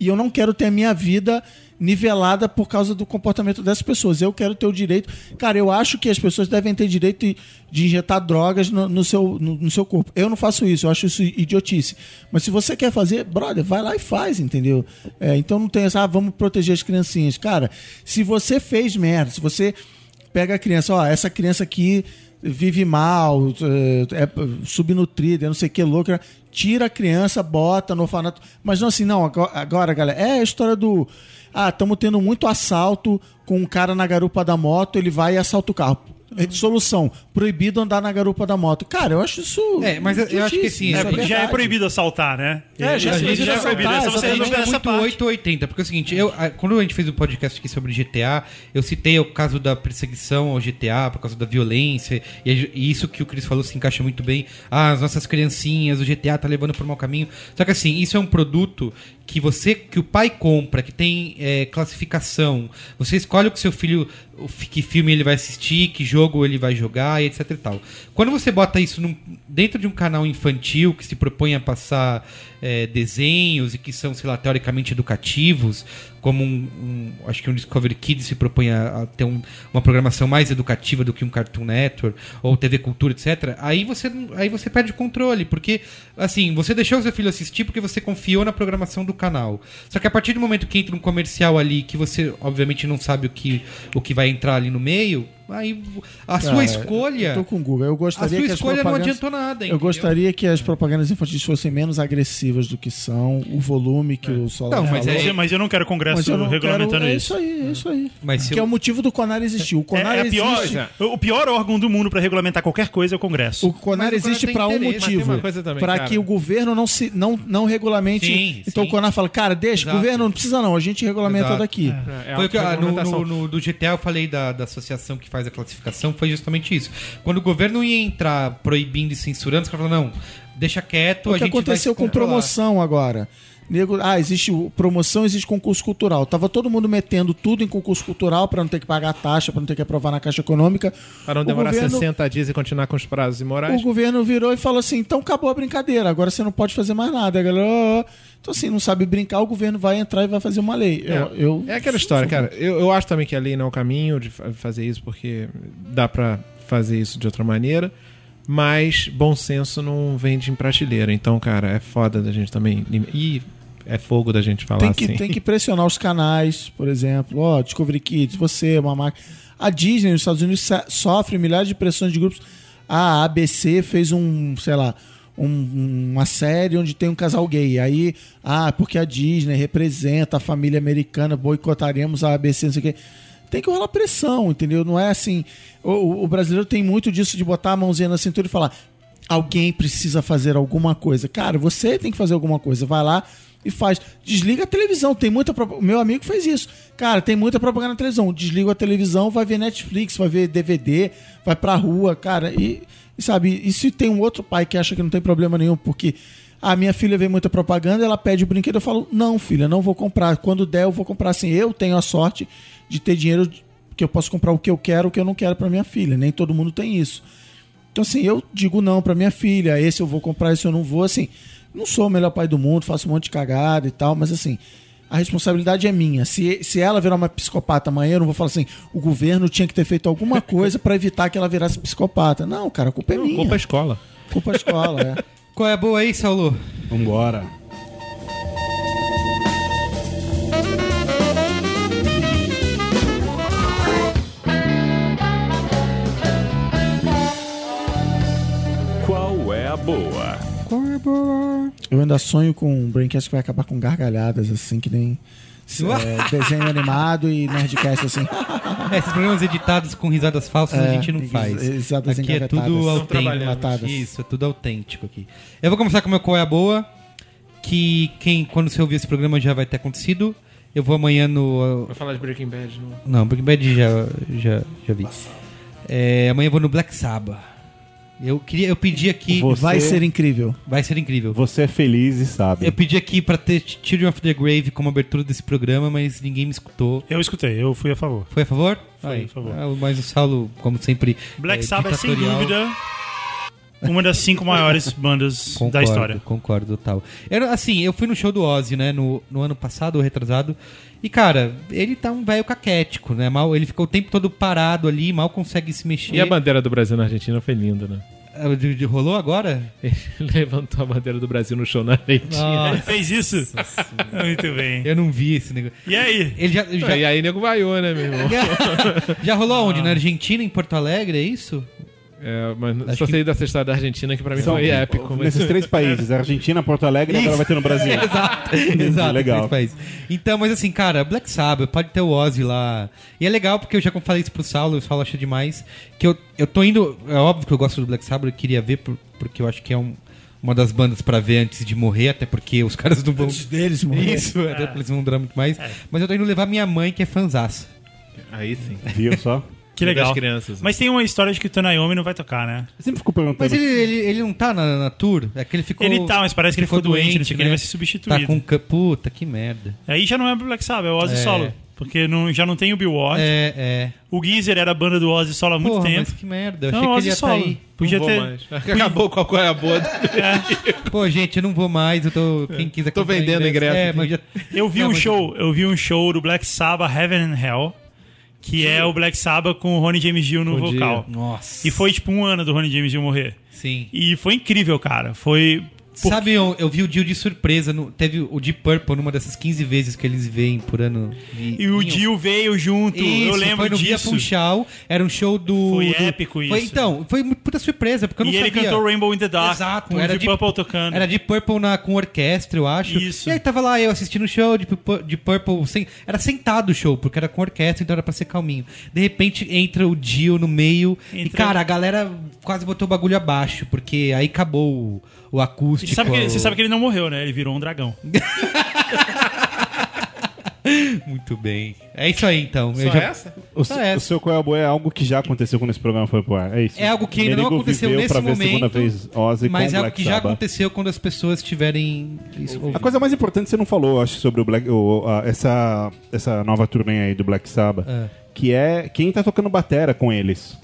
E eu não quero ter a minha vida nivelada por causa do comportamento dessas pessoas. Eu quero ter o direito. Cara, eu acho que as pessoas devem ter direito de- injetar drogas no, no seu, no, no seu corpo. Eu não faço isso, eu acho isso idiotice. Mas se você quer fazer, brother, vai lá e faz, entendeu? É, então não tem essa, ah, vamos proteger as criancinhas. Cara, se você fez merda, se você pega a criança, ó, essa criança aqui vive mal, é, é subnutrida, é não sei o que, louca, tira a criança, bota no orfanato. Mas não assim, não, agora, galera, é a história do. Ah, estamos tendo muito assalto com um cara na garupa da moto, ele vai e assalta o carro. É, Solução: proibido andar na garupa da moto. Cara, eu acho isso. É, mas eu- eu acho que assim, É, porque já é proibido assaltar, né? É, já- a gente já já é é proibido. É só você exatamente. a não gente ver é essa muito parte. 8 ou 80, porque é o seguinte, eu, quando a gente fez o podcast aqui sobre GTA, eu citei o caso da perseguição ao GTA por causa da violência, e, e isso que o Chris falou se encaixa muito bem. Ah, as nossas criancinhas, o GTA tá levando por mau caminho. Só que assim, isso é um produto que você, que o pai compra, que tem é, classificação, você escolhe o que seu filho, que filme ele vai assistir, que jogo ele vai jogar, etc e tal. Quando você bota isso num- dentro de um canal infantil que se propõe a passar é, desenhos e que são, sei lá, teoricamente educativos, como um, um- acho que um Discovery Kids se propõe a, a ter um- uma programação mais educativa do que um Cartoon Network ou TV Cultura, etc. Aí você aí você perde o controle, porque assim, você deixou o seu filho assistir porque você confiou na programação do canal. Só que a partir do momento que entra um comercial ali que você obviamente não sabe o que o que vai entrar ali no meio, aí a sua Cara, escolha Eu tô com o Google. Eu a gostaria sua que as escolha não adiantou nada, Eu entendeu? gostaria que as propagandas infantis fossem menos agressivas do que são, o volume que o Solar Não, mas falou. é- Mas, eu não quero congresso eu não regulamentando quero... É isso. isso aí, é isso aí. Mas que é eu- o motivo do Conar existir. O Conar É, é a pior, existe... o pior órgão do mundo pra regulamentar qualquer coisa é o Congresso. O Conar existe para um motivo. Para que o governo não se não, não regulamente. Sim, então sim. o Conar fala, cara, deixa, Exato. governo não precisa não, a gente regulamenta Exato. daqui. É, Foi o que, ah, no, no, no- do GTA eu falei da, da associação que faz a classificação, foi justamente isso. Quando o governo ia entrar proibindo e censurando, os caras falaram, não, deixa quieto, O que aconteceu com promoção agora? Nego, ah, existe promoção, existe concurso cultural. Tava todo mundo metendo tudo em concurso cultural para não ter que pagar taxa, para não ter que aprovar na Caixa Econômica. Para não O demorar governo- 60 dias e continuar com os prazos imorais. O governo virou e falou assim: então acabou a brincadeira, agora você não pode fazer mais nada. A galera, então assim, não sabe brincar, o governo vai entrar e vai fazer uma lei. É, Eu, eu- é aquela história, cara. Eu, eu acho também que a lei não é o caminho de fa- fazer isso, porque dá pra fazer isso de outra maneira. Mas bom senso não vende em prateleira. Então, cara, é foda da gente também. E é fogo da gente falar tem, que, assim. tem que pressionar os canais, por exemplo. Ó, Discovery Kids, você, uma marca. A Disney nos Estados Unidos so- sofre milhares de pressões de grupos. A ABC fez um, sei lá, um- uma série onde tem um casal gay. Aí, ah, porque a Disney representa a família americana, boicotaremos a ABC, não sei o quê. Tem que rolar pressão, entendeu? Não é assim. O- o brasileiro tem muito disso de botar a mãozinha na cintura e falar: alguém precisa fazer alguma coisa. Cara, você tem que fazer alguma coisa. Vai lá e faz. Desliga a televisão. Tem muita. meu amigo fez isso. Cara, tem muita propaganda na televisão. Desliga a televisão, vai ver Netflix, vai ver DVD, vai pra rua, cara. E, e sabe, e se tem um outro pai que acha que não tem problema nenhum, porque. A minha filha vê muita propaganda, ela pede o brinquedo, eu falo, não, filha, não vou comprar. Quando der, eu vou comprar assim. Eu tenho a sorte de ter dinheiro que eu posso comprar o que eu quero, o que eu não quero pra minha filha. Nem todo mundo tem isso. Então, assim, eu digo não pra minha filha, esse eu vou comprar, esse eu não vou, assim. Não sou o melhor pai do mundo, faço um monte de cagada e tal, mas assim, a responsabilidade é minha. Se, se ela virar uma psicopata amanhã, eu não vou falar assim, o governo tinha que ter feito alguma coisa pra evitar que ela virasse psicopata. Não, cara, a culpa é Não, minha. culpa a escola. Culpa da escola, é. Qual é a boa aí, Saulo? Vambora. Qual é a boa? Eu ainda sonho com um Braincast que vai acabar com gargalhadas, assim, que nem é, desenho animado e Nerdcast, assim. É, esses programas editados com risadas falsas a É, gente não faz. risadas aqui é tudo autêntico. Isso, é tudo autêntico aqui. Eu vou começar com o meu Qual é a Boa, que quem, quando você ouvir esse programa já vai ter acontecido. Eu vou amanhã no... Vai falar de Breaking Bad, não? Não, Breaking Bad já, já, já vi. É, amanhã eu vou no Black Sabbath. Eu, queria, eu pedi aqui... Você- Vai ser incrível. Vai ser incrível. Você é feliz e sabe. Eu pedi aqui pra ter Children of the Grave como abertura desse programa, mas ninguém me escutou. Eu escutei, eu fui a favor. Foi a favor? Foi, Aí. a favor. Ah, mas o Saulo, como sempre. Black é, Sabbath sem dúvida uma das cinco maiores bandas Concordo, da história. Concordo, total. Era, assim, eu fui no show do Ozzy, né, no, no ano passado, ou retrasado, e, cara, ele tá um velho caquético, né, mal, ele ficou o tempo todo parado ali, mal consegue se mexer. E a bandeira do Brasil na Argentina foi linda, né? Ah, de- de- Rolou agora? Ele levantou a bandeira do Brasil no show na Argentina. Ele fez isso? Muito bem. Eu não vi esse negócio. E aí? Ele já, já, E aí nego vaiou, né, meu irmão? já rolou aonde? Na Argentina, em Porto Alegre, é isso? É, mas Acho só que- sei dessa história da Argentina que pra mim São- foi épico. Mas... Nesses três países, Argentina, Porto Alegre e agora vai ter no Brasil. Exato, exato. Legal. três países. Então, mas assim, cara, Black Sabbath, pode ter o Ozzy lá. E é legal porque eu já falei isso pro Saulo, o Saulo acha demais. Que eu, eu tô indo. É óbvio que eu gosto do Black Sabbath, eu queria ver, por- porque eu acho que é um- uma das bandas pra ver antes de morrer, até porque os caras não vão. Antes deles, mano. Isso, até porque eles vão durar muito mais. Mas eu tô indo levar minha mãe, que é fanzaça. Aí sim. Viu só? Que legal. Das crianças. Mas tem uma história de que o Tonayomi não vai tocar, né? Eu sempre fico perguntando. Mas ele, ele, ele não tá na, na tour? É que ele ficou. Ele tá, mas parece que ele ficou doente, não sei o que, né? ele vai ser substituído. Tá com. Puta, que merda. Aí já não é Black Sabbath, é o Ozzy É, solo. Porque não, já não tem o Bill Ward. É, é. O Geezer era a banda do Ozzy solo há muito Porra, tempo. mas que merda. Eu Não, achei que ele Ozzy ia solo. estar aí. Podia Não vou ter. mais. Acabou qual qual é a boa. Pô, gente, eu não vou mais. Eu tô. Quem quiser Tô vendendo ingresso É, mas já... Eu vi Não, um mas- show, eu vi um show do Black Sabbath Heaven and Hell, que é o Black Sabbath com o Ronnie James Dio no Bom dia. vocal. Nossa. E foi tipo um ano do Ronnie James Dio morrer. Sim. E foi incrível, cara. Foi Por- Sabe, eu, eu vi o Dio de surpresa. No, teve o Deep Purple numa dessas 15 vezes que eles veem por ano. vi- E o. Dio veio junto, Isso, eu lembro foi no Via disso. Funchal, era um show do... Foi do- épico Foi, isso. então, foi muito puta surpresa, porque eu não E ele sabia. cantou Rainbow in the Dark, Exato, com era Deep de- Purple tocando. Era de Purple na, com orquestra, eu acho. Isso. E aí tava lá eu assistindo o show de, de Purple. Sem, era sentado o show, porque era com orquestra, então era pra ser calminho. De repente entra o Dio no meio. E, Entra- cara, a galera quase botou o bagulho abaixo, porque aí acabou o, o acústico. Você sabe, que, você sabe que ele não morreu, né? Ele virou um dragão. Muito bem. É isso aí, então. Só Eu já- essa? O, Só se- essa. o seu Qual é é algo que já aconteceu quando esse programa foi pro ar. É isso. É algo que ainda não Merigo aconteceu viveu nesse pra ver a segunda momento, vez Ozzy Mas com é algo Black que já Sabbath. aconteceu quando as pessoas tiverem isso A coisa mais importante você não falou, eu acho, sobre o Black, o- a- essa, essa nova turnê aí do Black Sabbath, É. que é quem tá tocando batera com eles.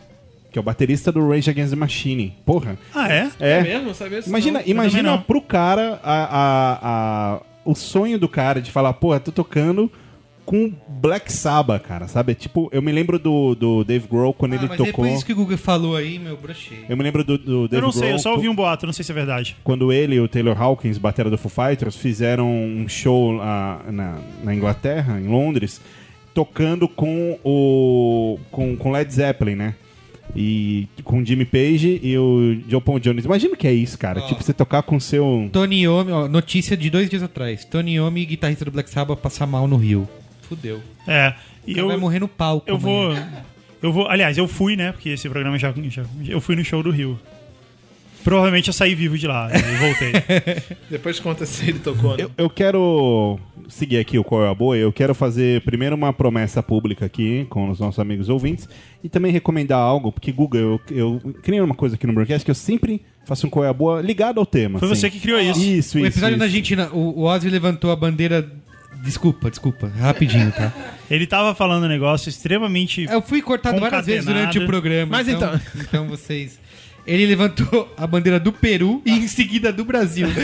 Que é o baterista do Rage Against the Machine. Porra. Ah, é? É. mesmo? Não sabia disso, Imagina, não. imagina não. pro cara a, a- a- o sonho do cara de falar, porra, tô tocando com Black Sabbath, cara, sabe? Tipo, eu me lembro do, do Dave Grohl quando Ah, ele mas tocou. depois isso que o Google falou aí, meu, brochei. Eu me lembro do, do Dave Eu não sei, eu Grohl só ouvi um boato, não sei se é verdade. quando ele e o Taylor Hawkins, batera do Foo Fighters, fizeram um show na, na Inglaterra, em Londres, tocando com o com, com Led Zeppelin, né? E com Jimmy Page e o Joe Paul Jones. Imagina o que é isso, cara. Tipo, você tocar com seu... Tony Iommi, ó, notícia de dois dias atrás. Tony Iommi, guitarrista do Black Sabbath, passar mal no Rio. Fudeu. É. E Ele eu, vai morrer no palco. eu vou. amanhã. Eu vou. Aliás, eu fui, né? Porque esse programa já. já eu fui no show do Rio. Provavelmente eu saí vivo de lá. Eu voltei. Depois conta se ele tocou. né? Eu, eu quero seguir aqui o Qual é a Boa. Eu quero fazer primeiro uma promessa pública aqui com os nossos amigos ouvintes e também recomendar algo, porque Google, eu, eu criei uma coisa aqui no broadcast que eu sempre faço um Qual é a Boa ligado ao tema. Foi assim. você que criou isso. Isso, O isso. episódio isso. na Argentina, o, o Ozzy levantou a bandeira. Desculpa, desculpa. Rapidinho, tá? Ele tava falando um negócio extremamente. Eu fui cortado várias vezes durante o programa. Mas então, então vocês. Ele levantou a bandeira do Peru e em seguida do Brasil.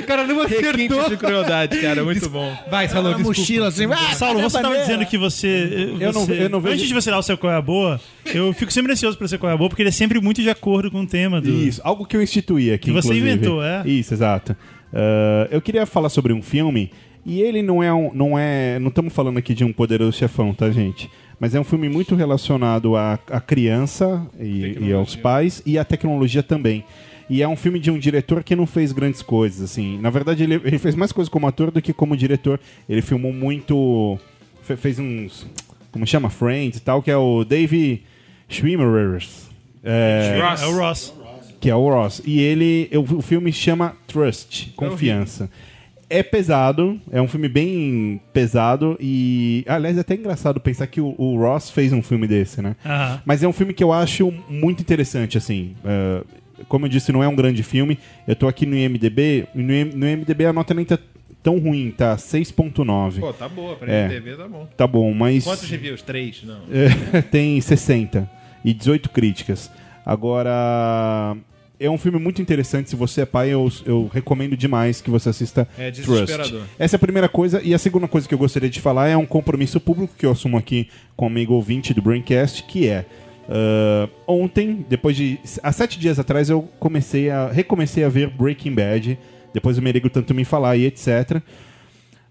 O cara não acertou. de crueldade, cara. Muito bom. Vai, falou, A desculpa. mochila assim, ah, Saulo, você tava dizendo que você. Eu não- eu não vejo- Antes de você dar o seu qual é a boa, eu fico sempre ansioso pra ser qual é a boa, porque ele é sempre muito de acordo com o tema do. Isso, algo que eu instituí aqui. Que você inclusive. inventou, é? Isso, exato. Ah, eu queria falar sobre um filme, e ele não é um. Não é. Não estamos falando aqui de um poderoso chefão, tá, gente? Mas é um filme muito relacionado à, à criança e, e aos pais e à tecnologia também. E é um filme de um diretor que não fez grandes coisas, assim. Na verdade, ele, ele fez mais coisas como ator do que como diretor. Ele filmou muito. fe- Fez uns. Como chama? Friends e tal, que é o Dave Schwimmerers. É, É o Ross. que é o Ross. E ele, o, o filme chama Trust, Confiança. É pesado, é um filme bem pesado e, aliás, é até engraçado pensar que o, o Ross fez um filme desse, né? Aham. Mas é um filme que eu acho muito interessante, assim. É, como eu disse, não é um grande filme. Eu tô aqui no IMDB, e no, IM no IMDB a nota nem tá tão ruim, tá 6.9. Pô, tá boa. Pra É. MTV tá bom. Tá bom, mas... Quantos reviews? Três? Não. É, tem 60 e 18 críticas. Agora, é um filme muito interessante. Se você é pai, eu, eu recomendo demais que você assista É Trust. desesperador. Essa é a primeira coisa. E a segunda coisa que eu gostaria de falar é um compromisso público que eu assumo aqui com o amigo ouvinte do Braincast, que é. ah, ontem, depois de. Há sete dias atrás, eu comecei a. recomecei a ver Breaking Bad. Depois o Merigo tanto me falar e etc.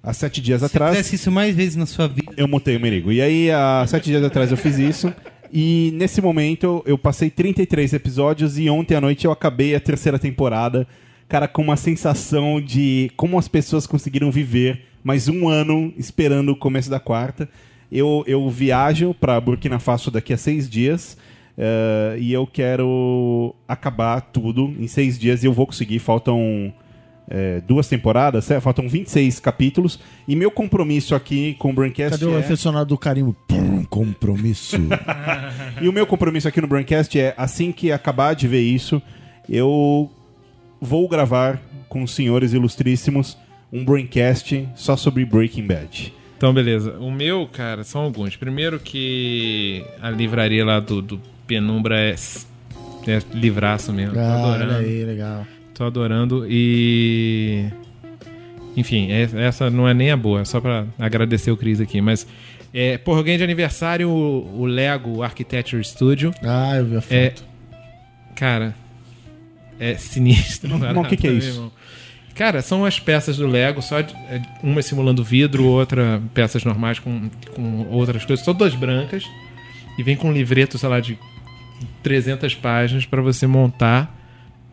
Há sete dias Se atrás. fizesse isso mais vezes na sua vida. Eu mutei o Merigo. E aí, há sete dias atrás eu fiz isso. E nesse momento eu passei 33 episódios e ontem à noite eu acabei a terceira temporada. Cara, com uma sensação de como as pessoas conseguiram viver mais um ano esperando o começo da quarta. Eu, eu viajo para Burkina Faso daqui a seis dias. eh, e eu quero acabar tudo em seis dias e eu vou conseguir. Faltam é, duas temporadas, é, faltam 26 capítulos. E meu compromisso aqui com o Braincast Cadê o é... aficionado do carimbo? Pum, compromisso. E o meu compromisso aqui no Braincast é, assim que acabar de ver isso, eu vou gravar com os senhores ilustríssimos um Braincast só sobre Breaking Bad. Então, beleza. O meu, cara, são alguns. Primeiro que a livraria lá do, do Penumbra é, é livraço mesmo. Tô Ah, olha adorando. aí, legal. Tô adorando e. Enfim, é- essa não é nem a boa, é só pra agradecer o Cris aqui. Mas, é, porra, eu ganhei de aniversário o, o Lego Architecture Studio. Ah, eu vi a foto. É. Cara, é sinistro. Mas o que que é isso? irmão. Cara, são as peças do Lego, só é, uma simulando vidro, outra peças normais com, com outras coisas, todas brancas. E vem com um livreto, sei lá, de 300 páginas pra você montar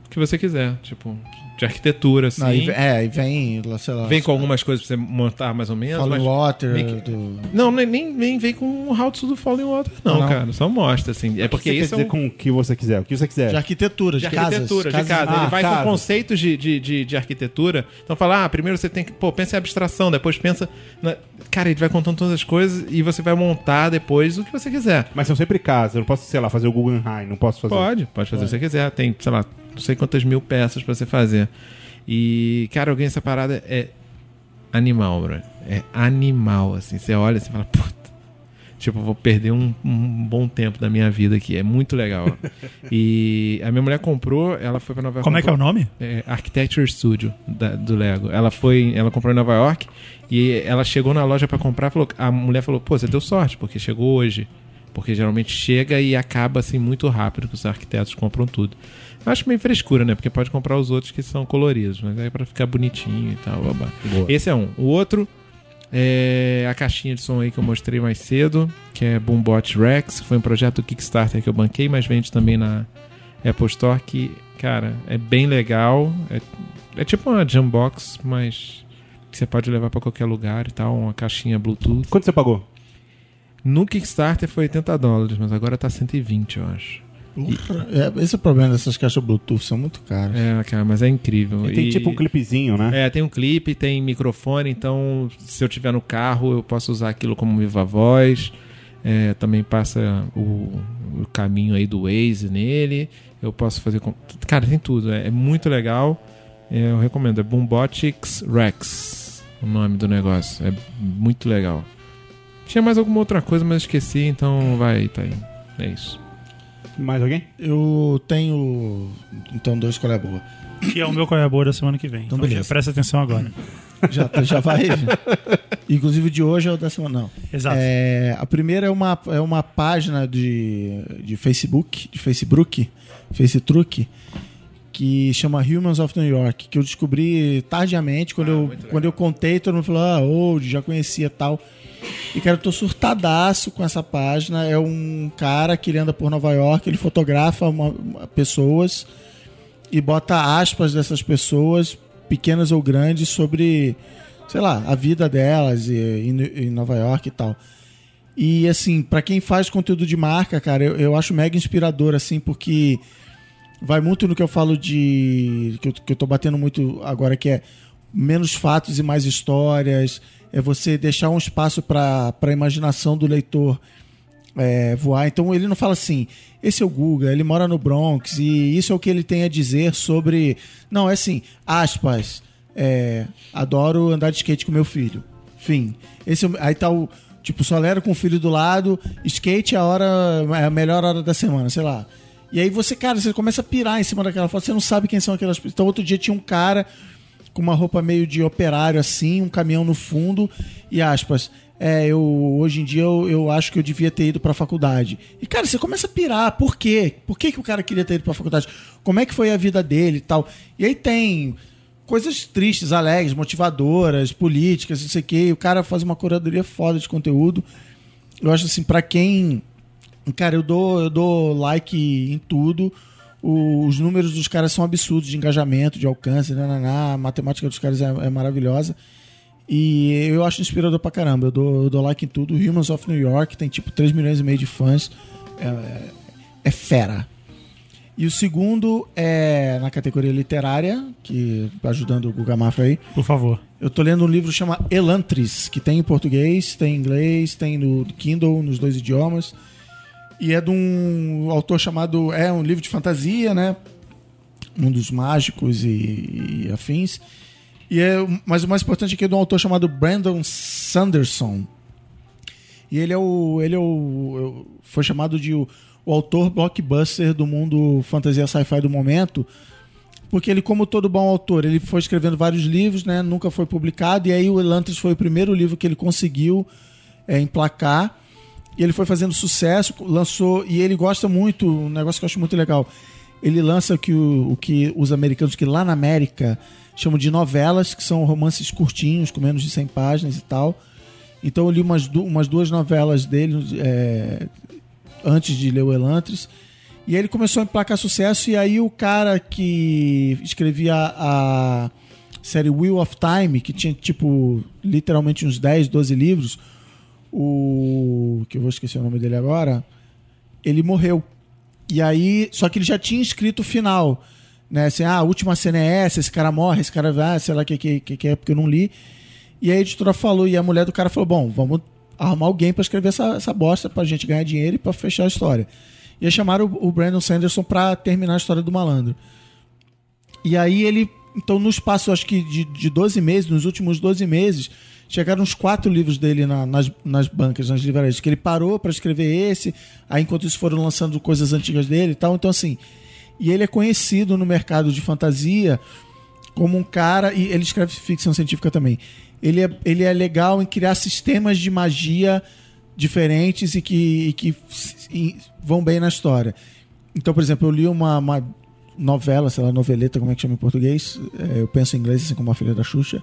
que você quiser. Tipo, de arquitetura, assim. Não, e é, e vem, lá, sei lá. Vem com algumas coisas pra você montar mais ou menos. Fallen mas- Water. meio do- Não, nem, nem, vem com o How to do Falling Water, não, Não. cara. Só mostra, assim. É que porque você quer isso é um... com o que você quiser? O que você quiser. De arquitetura, de, de arquitetura, casas. de casa. Ah, Ele vai casas. com conceitos de, de, de, de arquitetura. Então fala, ah, primeiro você tem que, pô, pensa em abstração, depois pensa. Na... Cara, ele vai contando todas as coisas e você vai montar depois o que você quiser. Mas são sempre casas. Eu não posso, sei lá, fazer o Guggenheim. Não posso fazer. Pode, pode fazer o que você quiser. Tem, sei lá, não sei quantas mil peças pra você fazer. E, cara, alguém essa parada é animal, bro. É animal, assim. Você olha e fala, puta. Tipo, vou perder um, um bom tempo da minha vida aqui. É muito legal. e a minha mulher comprou, ela foi pra Nova York. Como é que é o nome? é, Architecture Studio da- do Lego. Ela foi, ela comprou em Nova York e ela chegou na loja pra comprar, falou, a mulher falou: "Pô, você deu sorte porque chegou hoje". Porque geralmente chega e acaba assim muito rápido, que os arquitetos compram tudo. Acho meio frescura, né? Porque pode comprar os outros que são coloridos, mas aí é pra ficar bonitinho e tal, babá. Esse é um. O outro é a caixinha de som aí que eu mostrei mais cedo, que é Boombot Rex, que foi um projeto Kickstarter que eu banquei, mas vende também na Apple Store, que, cara, é bem legal. É, é tipo uma Jambox, mas que você pode levar pra qualquer lugar e tal, uma caixinha Bluetooth. Quanto você pagou? No Kickstarter foi 80 dólares, mas agora tá 120, eu acho. É, esse é o problema dessas caixas Bluetooth, são muito caras. É, cara, mas é incrível. E tem E- tipo um clipezinho, né? É, tem um clipe, tem microfone, então se eu tiver no carro eu posso usar aquilo como viva voz. É, também passa o, o caminho aí do Waze nele. Eu posso fazer. Com... Cara, tem tudo. É, é muito legal. É, eu recomendo. É Boombotics Rex o nome do negócio. É muito legal. Tinha mais alguma outra coisa, mas esqueci, então vai, tá aí. É isso. Mais alguém? Eu tenho. Então, dois qual é boa. Que é o meu qual é boa da semana que vem. Então, beleza. já presta atenção agora. Já, já vai. Inclusive, de hoje é o da semana. Não. Exato. É, a primeira é uma, é uma página de, de Facebook, de Facebook, Facebook, que chama Humans of New York, que eu descobri tardiamente, quando, eu, quando eu contei, todo mundo falou, ah, old, já conhecia tal. E, cara, eu tô surtadaço com essa página. É um cara que ele anda por Nova York, ele fotografa uma- uma- pessoas e bota aspas dessas pessoas, pequenas ou grandes, sobre, sei lá, a vida delas e, em, em Nova York e tal. E assim, pra quem faz conteúdo de marca, cara, eu, eu acho mega inspirador, assim, porque vai muito no que eu falo de. que eu, que eu tô batendo muito agora, que é menos fatos e mais histórias. É você deixar um espaço pra pra imaginação do leitor é, voar. Então ele não fala assim, esse é o Guga, ele mora no Bronx e isso é o que ele tem a dizer sobre. Não, é assim, aspas. é, adoro andar de skate com meu filho. Fim. Esse é aí tá o. Tipo, solero com o filho do lado, skate é a hora. É a melhor hora da semana, sei lá. E aí você, cara, você começa a pirar em cima daquela foto, você não sabe quem são aquelas pessoas. Então outro dia tinha um cara com uma roupa meio de operário assim, um caminhão no fundo e aspas. É, eu hoje em dia eu, eu acho que eu devia ter ido pra faculdade. E cara, você começa a pirar. Por quê? Por que, que o cara queria ter ido pra faculdade? Como é que foi a vida dele e tal? E aí tem coisas tristes, alegres, motivadoras, políticas, não sei o quê. O cara faz uma curadoria foda de conteúdo. Eu acho assim, pra quem Cara, eu dou, eu dou like em tudo. O- os números dos caras são absurdos de engajamento, de alcance, nananá. a matemática dos caras é, é maravilhosa. E eu acho inspirador pra caramba. Eu dou, eu dou like em tudo. Humans of New York tem tipo 3 milhões e meio de fãs. É, é- fera. E o segundo é na categoria literária, que ajudando o Guga Mafra aí. Por favor. Eu tô lendo um livro que chama Elantris, que tem em português, tem em inglês, tem no Kindle, nos dois idiomas. E é de um autor chamado. É um livro de fantasia, né? Um dos mágicos e, e afins. E é, mas o mais importante é que é de um autor chamado Brandon Sanderson. E ele é o. Ele é o. Foi chamado de o, o autor blockbuster do mundo fantasia sci-fi do momento. Porque ele, como todo bom autor, ele foi escrevendo vários livros, né? Nunca foi publicado. E aí o Elantris foi o primeiro livro que ele conseguiu é, emplacar. E ele foi fazendo sucesso, lançou. E ele gosta muito, um negócio que eu acho muito legal. Ele lança que, o, o que os americanos, que lá na América chamam de novelas, que são romances curtinhos, com menos de 100 páginas e tal. Então eu li umas, du- umas duas novelas dele é, antes de ler o Elantris. E aí ele começou a emplacar sucesso, e aí o cara que escrevia a série Wheel of Time, que tinha tipo literalmente uns 10, 12 livros, o. que eu vou esquecer o nome dele agora, ele morreu. E aí, só que ele já tinha escrito o final. Né? Assim, ah, a última cena é essa, esse cara morre, esse cara vai, sei lá o que, que, que, é, porque eu não li. E a editora falou, e a mulher do cara falou: bom, vamos arrumar alguém pra escrever essa, essa bosta pra gente ganhar dinheiro e pra fechar a história. E aí chamaram o, o Brandon Sanderson pra terminar a história do malandro. E aí ele, então no espaço, acho que de, de 12 meses, nos últimos 12 meses, chegaram uns quatro livros dele na- nas, nas bancas, nas livrarias, que ele parou pra escrever esse, aí enquanto isso foram lançando coisas antigas dele e tal. Então assim, e ele é conhecido no mercado de fantasia como um cara, e ele escreve ficção científica também. Ele é, ele é legal em criar sistemas de magia diferentes e que, e que e vão bem na história. Então, por exemplo, eu li uma, uma novela, sei lá, noveleta, como é que chama em português? É, eu penso em inglês, assim como a filha da Xuxa.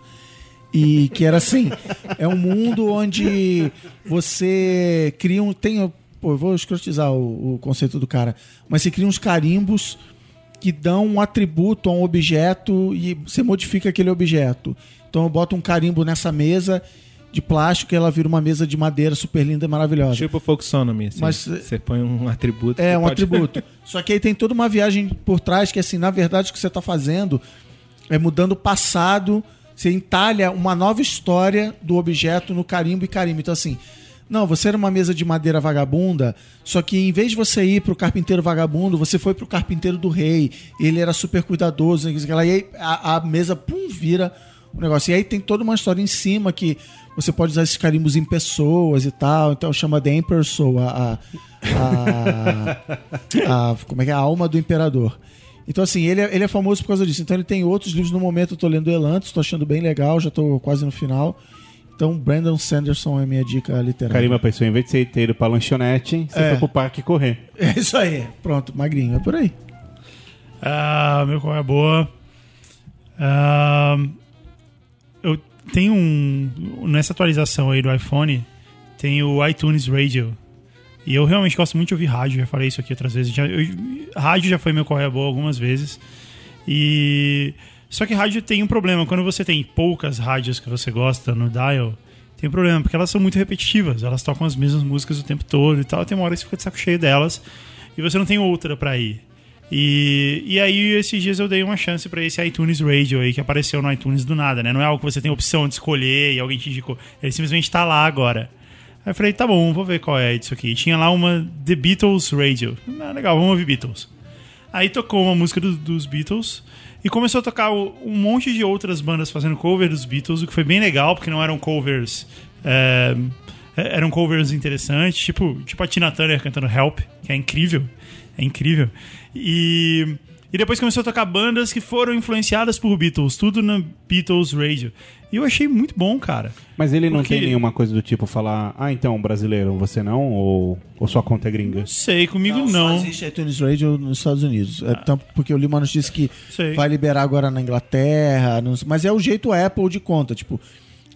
E que era assim: é um mundo onde você cria um. Tem, pô, eu vou escrotizar o, o conceito do cara, mas você cria uns carimbos que dão um atributo a um objeto e você modifica aquele objeto. Então eu boto um carimbo nessa mesa de plástico e ela vira uma mesa de madeira super linda e maravilhosa. Tipo Folksonomy, assim. Mas- Você põe um atributo. É, um pode- atributo. Só que aí tem toda uma viagem por trás que, assim, na verdade, o que você está fazendo é mudando o passado. Você entalha uma nova história do objeto no carimbo e carimbo. Então, assim, não, você era uma mesa de madeira vagabunda, só que em vez de você ir pro carpinteiro vagabundo, você foi pro carpinteiro do rei. Ele era super cuidadoso, e aí a, a mesa, pum, vira o negócio. E aí tem toda uma história em cima que você pode usar esses carimbos em pessoas e tal. Então chama The Emperor a, a, a- como é que é? A alma do imperador. Então, assim, ele é, ele é famoso por causa disso. Então, ele tem outros livros no momento. Eu tô lendo Elantos, tô achando bem legal, já tô quase no final. Então, Brandon Sanderson é a minha dica literária. Carimba pensou, em vez de você ter ido pra lanchonete, você É. foi pro parque correr. É isso aí. Pronto, magrinho. É por aí. Ah, meu qual é boa. Ah, eu tenho um. Nessa atualização aí do iPhone, tem o iTunes Radio. E eu realmente gosto muito de ouvir rádio, já falei isso aqui outras vezes. Já, eu- rádio já foi meu correia boa algumas vezes. E. Só que rádio tem um problema. Quando você tem poucas rádios que você gosta no dial, tem um problema, porque elas são muito repetitivas. Elas tocam as mesmas músicas o tempo todo e tal. Tem uma hora que você fica de saco cheio delas e você não tem outra pra ir. E, e aí, esses dias eu dei uma chance pra esse iTunes Radio aí que apareceu no iTunes do nada, né? Não é algo que você tem opção de escolher e alguém te indicou. Ele simplesmente tá lá agora. Aí eu falei, tá bom, vou ver qual é isso aqui. E tinha lá uma The Beatles Radio. Ah, legal, vamos ouvir Beatles. Aí tocou uma música do- dos Beatles e começou a tocar um monte de outras bandas fazendo cover dos Beatles, o que foi bem legal, porque não eram covers. é, eram covers interessantes, tipo, tipo a Tina Turner cantando Help, que é incrível. É incrível. E, e depois começou a tocar bandas que foram influenciadas por Beatles, tudo no Beatles Radio. E eu achei muito bom, cara. Mas ele não Porque- tem nenhuma coisa do tipo falar, ah, então, brasileiro, você não? Ou, ou sua conta é gringa? Não sei, comigo Só não. existe iTunes Radio nos Estados Unidos. É, tanto porque eu li uma notícia que Sei. vai liberar agora na Inglaterra. não mas é o jeito Apple de conta. Tipo,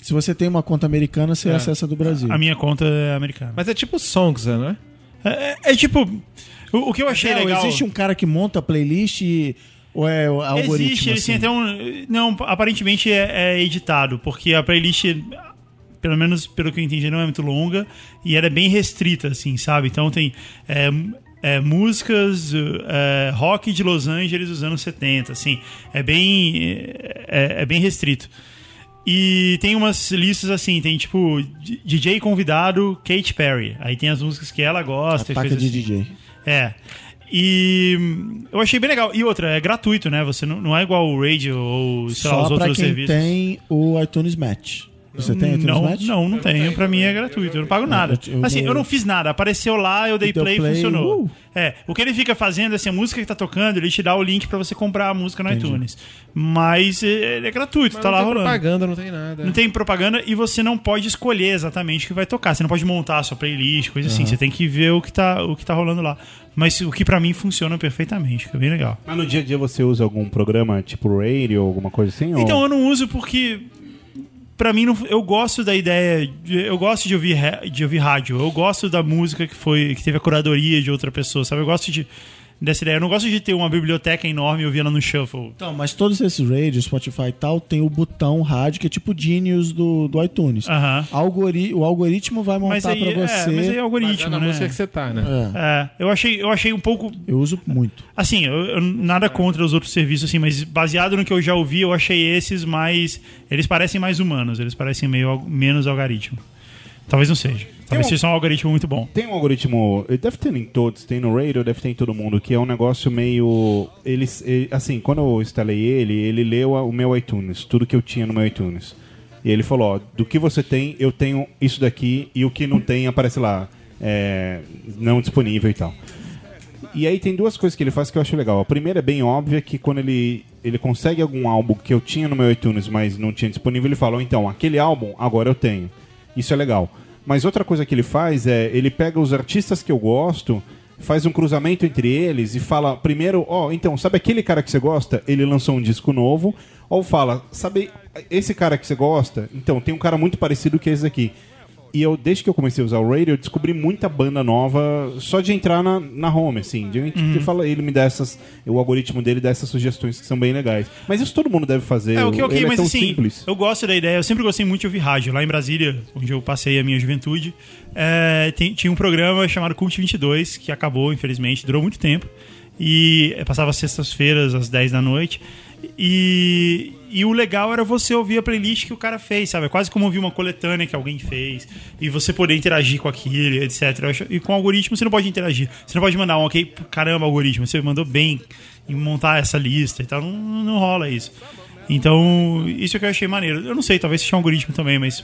se você tem uma conta americana, você acessa do Brasil. A minha conta é americana. Mas é tipo Songs, né? É, é- é tipo. O, o que eu achei É, legal. Existe um cara que monta a playlist e- ou é o algoritmo? Existe, eles assim? têm até um. Não, aparentemente é, é editado, porque a playlist, pelo menos pelo que eu entendi, não é muito longa e ela é bem restrita, assim, sabe? Então tem é, é, músicas é, rock de Los Angeles dos anos 70, assim. É bem, é, é bem restrito. E tem umas listas assim, tem tipo DJ convidado Kate Perry. Aí tem as músicas que ela gosta. e Ataque de assim. DJ. É. E hum, eu achei bem legal. E outra, é gratuito, né? Você não, não é igual o Radio ou sei lá, os Só pra outros quem serviços. tem o iTunes Match. Você tem iTunes Não, Match? não, não tenho. Pra mim é gratuito. Eu não pago nada. eu- eu assim, eu não fiz nada. Apareceu lá, eu dei play e funcionou. uh. É, o que ele fica fazendo, assim, a música que tá tocando, ele te dá o link pra você comprar a música no iTunes. Mas é, ele é gratuito, Mas tá não lá tem rolando. propaganda, não tem nada. Não tem propaganda e você não pode escolher exatamente o que vai tocar. Você não pode montar a sua playlist, coisa assim. Você tem que ver o que tá, o que tá rolando lá. Mas o que pra mim funciona perfeitamente, fica bem legal. Mas no dia a dia você usa algum programa tipo radio ou alguma coisa assim? ou- Então eu não uso porque Pra mim não- eu gosto da ideia, de- eu gosto de ouvir de ouvir rádio. Eu gosto da música que foi que teve a curadoria de outra pessoa, sabe? Eu gosto de dessa ideia. Eu não gosto de ter uma biblioteca enorme e ouvir ela no shuffle. Então, mas todos esses radios, Spotify e tal, tem o botão rádio que é tipo Genius do, do iTunes. Algori o algoritmo vai montar Mas aí, pra é, você. mas aí é algoritmo, na né? música que você tá, né? É, É, eu achei, eu achei um pouco eu uso muito. Assim, eu, eu- nada contra os outros serviços, assim, mas baseado no que eu já ouvi, eu achei esses mais. Eles parecem mais humanos, eles parecem meio menos algoritmo. Talvez não seja. Talvez um- seja um algoritmo muito bom. Tem um algoritmo, ele deve ter em todos, tem no radio, deve ter em todo mundo, que é um negócio meio. Eles, ele- assim, quando eu instalei ele, ele leu o meu iTunes, tudo que eu tinha no meu iTunes. E ele falou: ó, do que você tem, eu tenho isso daqui, e o que não tem aparece lá, é, não disponível e tal. E aí tem duas coisas que ele faz que eu acho legal. A primeira é bem óbvia, que quando ele, ele consegue algum álbum que eu tinha no meu iTunes, mas não tinha disponível, ele fala, "Ó, então, aquele álbum agora eu tenho. Isso é legal. Mas outra coisa que ele faz é, ele pega os artistas que eu gosto, faz um cruzamento entre eles e fala, primeiro, ó, então, sabe aquele cara que você gosta? Ele lançou um disco novo. Ou fala, sabe esse cara que você gosta? Então, tem um cara muito parecido que esse aqui. E eu, desde que eu comecei a usar o radio, eu descobri muita banda nova só de entrar na, na home, assim. De, ele, fala, ele me dá essas. O algoritmo dele dá essas sugestões que são bem legais. Mas isso todo mundo deve fazer. É, ok, ok, ele mas é assim, simples. eu gosto da ideia, eu sempre gostei muito de ouvir rádio. Lá em Brasília, onde eu passei a minha juventude, é, tem- tinha um programa chamado Cult 22, que acabou, infelizmente, durou muito tempo. E é, passava sextas-feiras, às 10 da noite. E, e o legal era você ouvir a playlist que o cara fez, sabe? É quase como ouvir uma coletânea que alguém fez. E você poder interagir com aquilo, etc. E com o algoritmo você não pode interagir. Você não pode mandar um ok, caramba, algoritmo, você mandou bem em montar essa lista e tal. Não, não rola isso. Então, isso é que eu achei maneiro. Eu não sei, talvez seja um algoritmo também, mas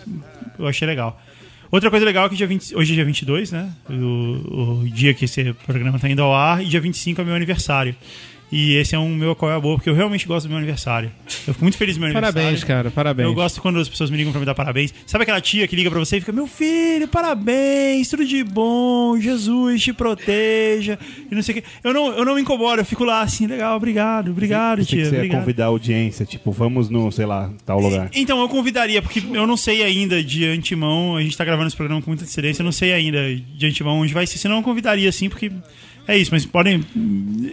eu achei legal. Outra coisa legal é que dia 20, hoje é dia 22, né? O, o dia que esse programa tá indo ao ar, e dia 25 é meu aniversário. E esse é um meu qual é a boa, porque eu realmente gosto do meu aniversário. Eu fico muito feliz do meu aniversário. Parabéns, cara, parabéns. Eu gosto quando as pessoas me ligam pra me dar parabéns. Sabe aquela tia que liga pra você e fica: Meu filho, parabéns, tudo de bom, Jesus te proteja. E não sei o quê. Eu não, eu não me incomodo, eu fico lá assim: Legal, obrigado, obrigado, tia. que você obrigado. convidar a audiência, tipo, vamos no, sei lá, tal lugar. Então, eu convidaria, porque eu não sei ainda de antemão, a gente tá gravando esse programa com muita antecedência, eu não sei ainda de antemão onde vai ser, senão eu convidaria sim, porque é isso, mas podem.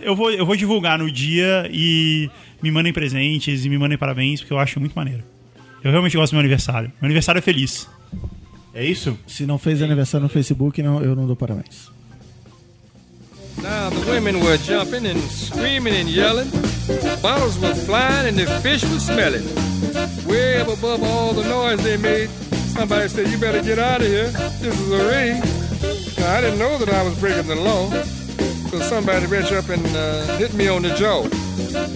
Eu vou, eu vou divulgar no dia e me mandem presentes e me mandem parabéns, porque eu acho muito maneiro. Eu realmente gosto do meu aniversário. Meu aniversário é feliz. É isso? Se não fez aniversário no Facebook, não, eu não dou parabéns. Now the women were jumping and screaming and yelling. Bottles were flying and the fish was smelling. Way up above all the noise they made, somebody said, You better get out of here. This is a ring. Now, I didn't know that I was breaking the law. So somebody reached up and uh, hit me on the jaw.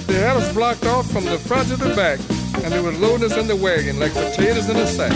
They had us blocked off from the front to the back, and they were loading us in the wagon like potatoes in a sack.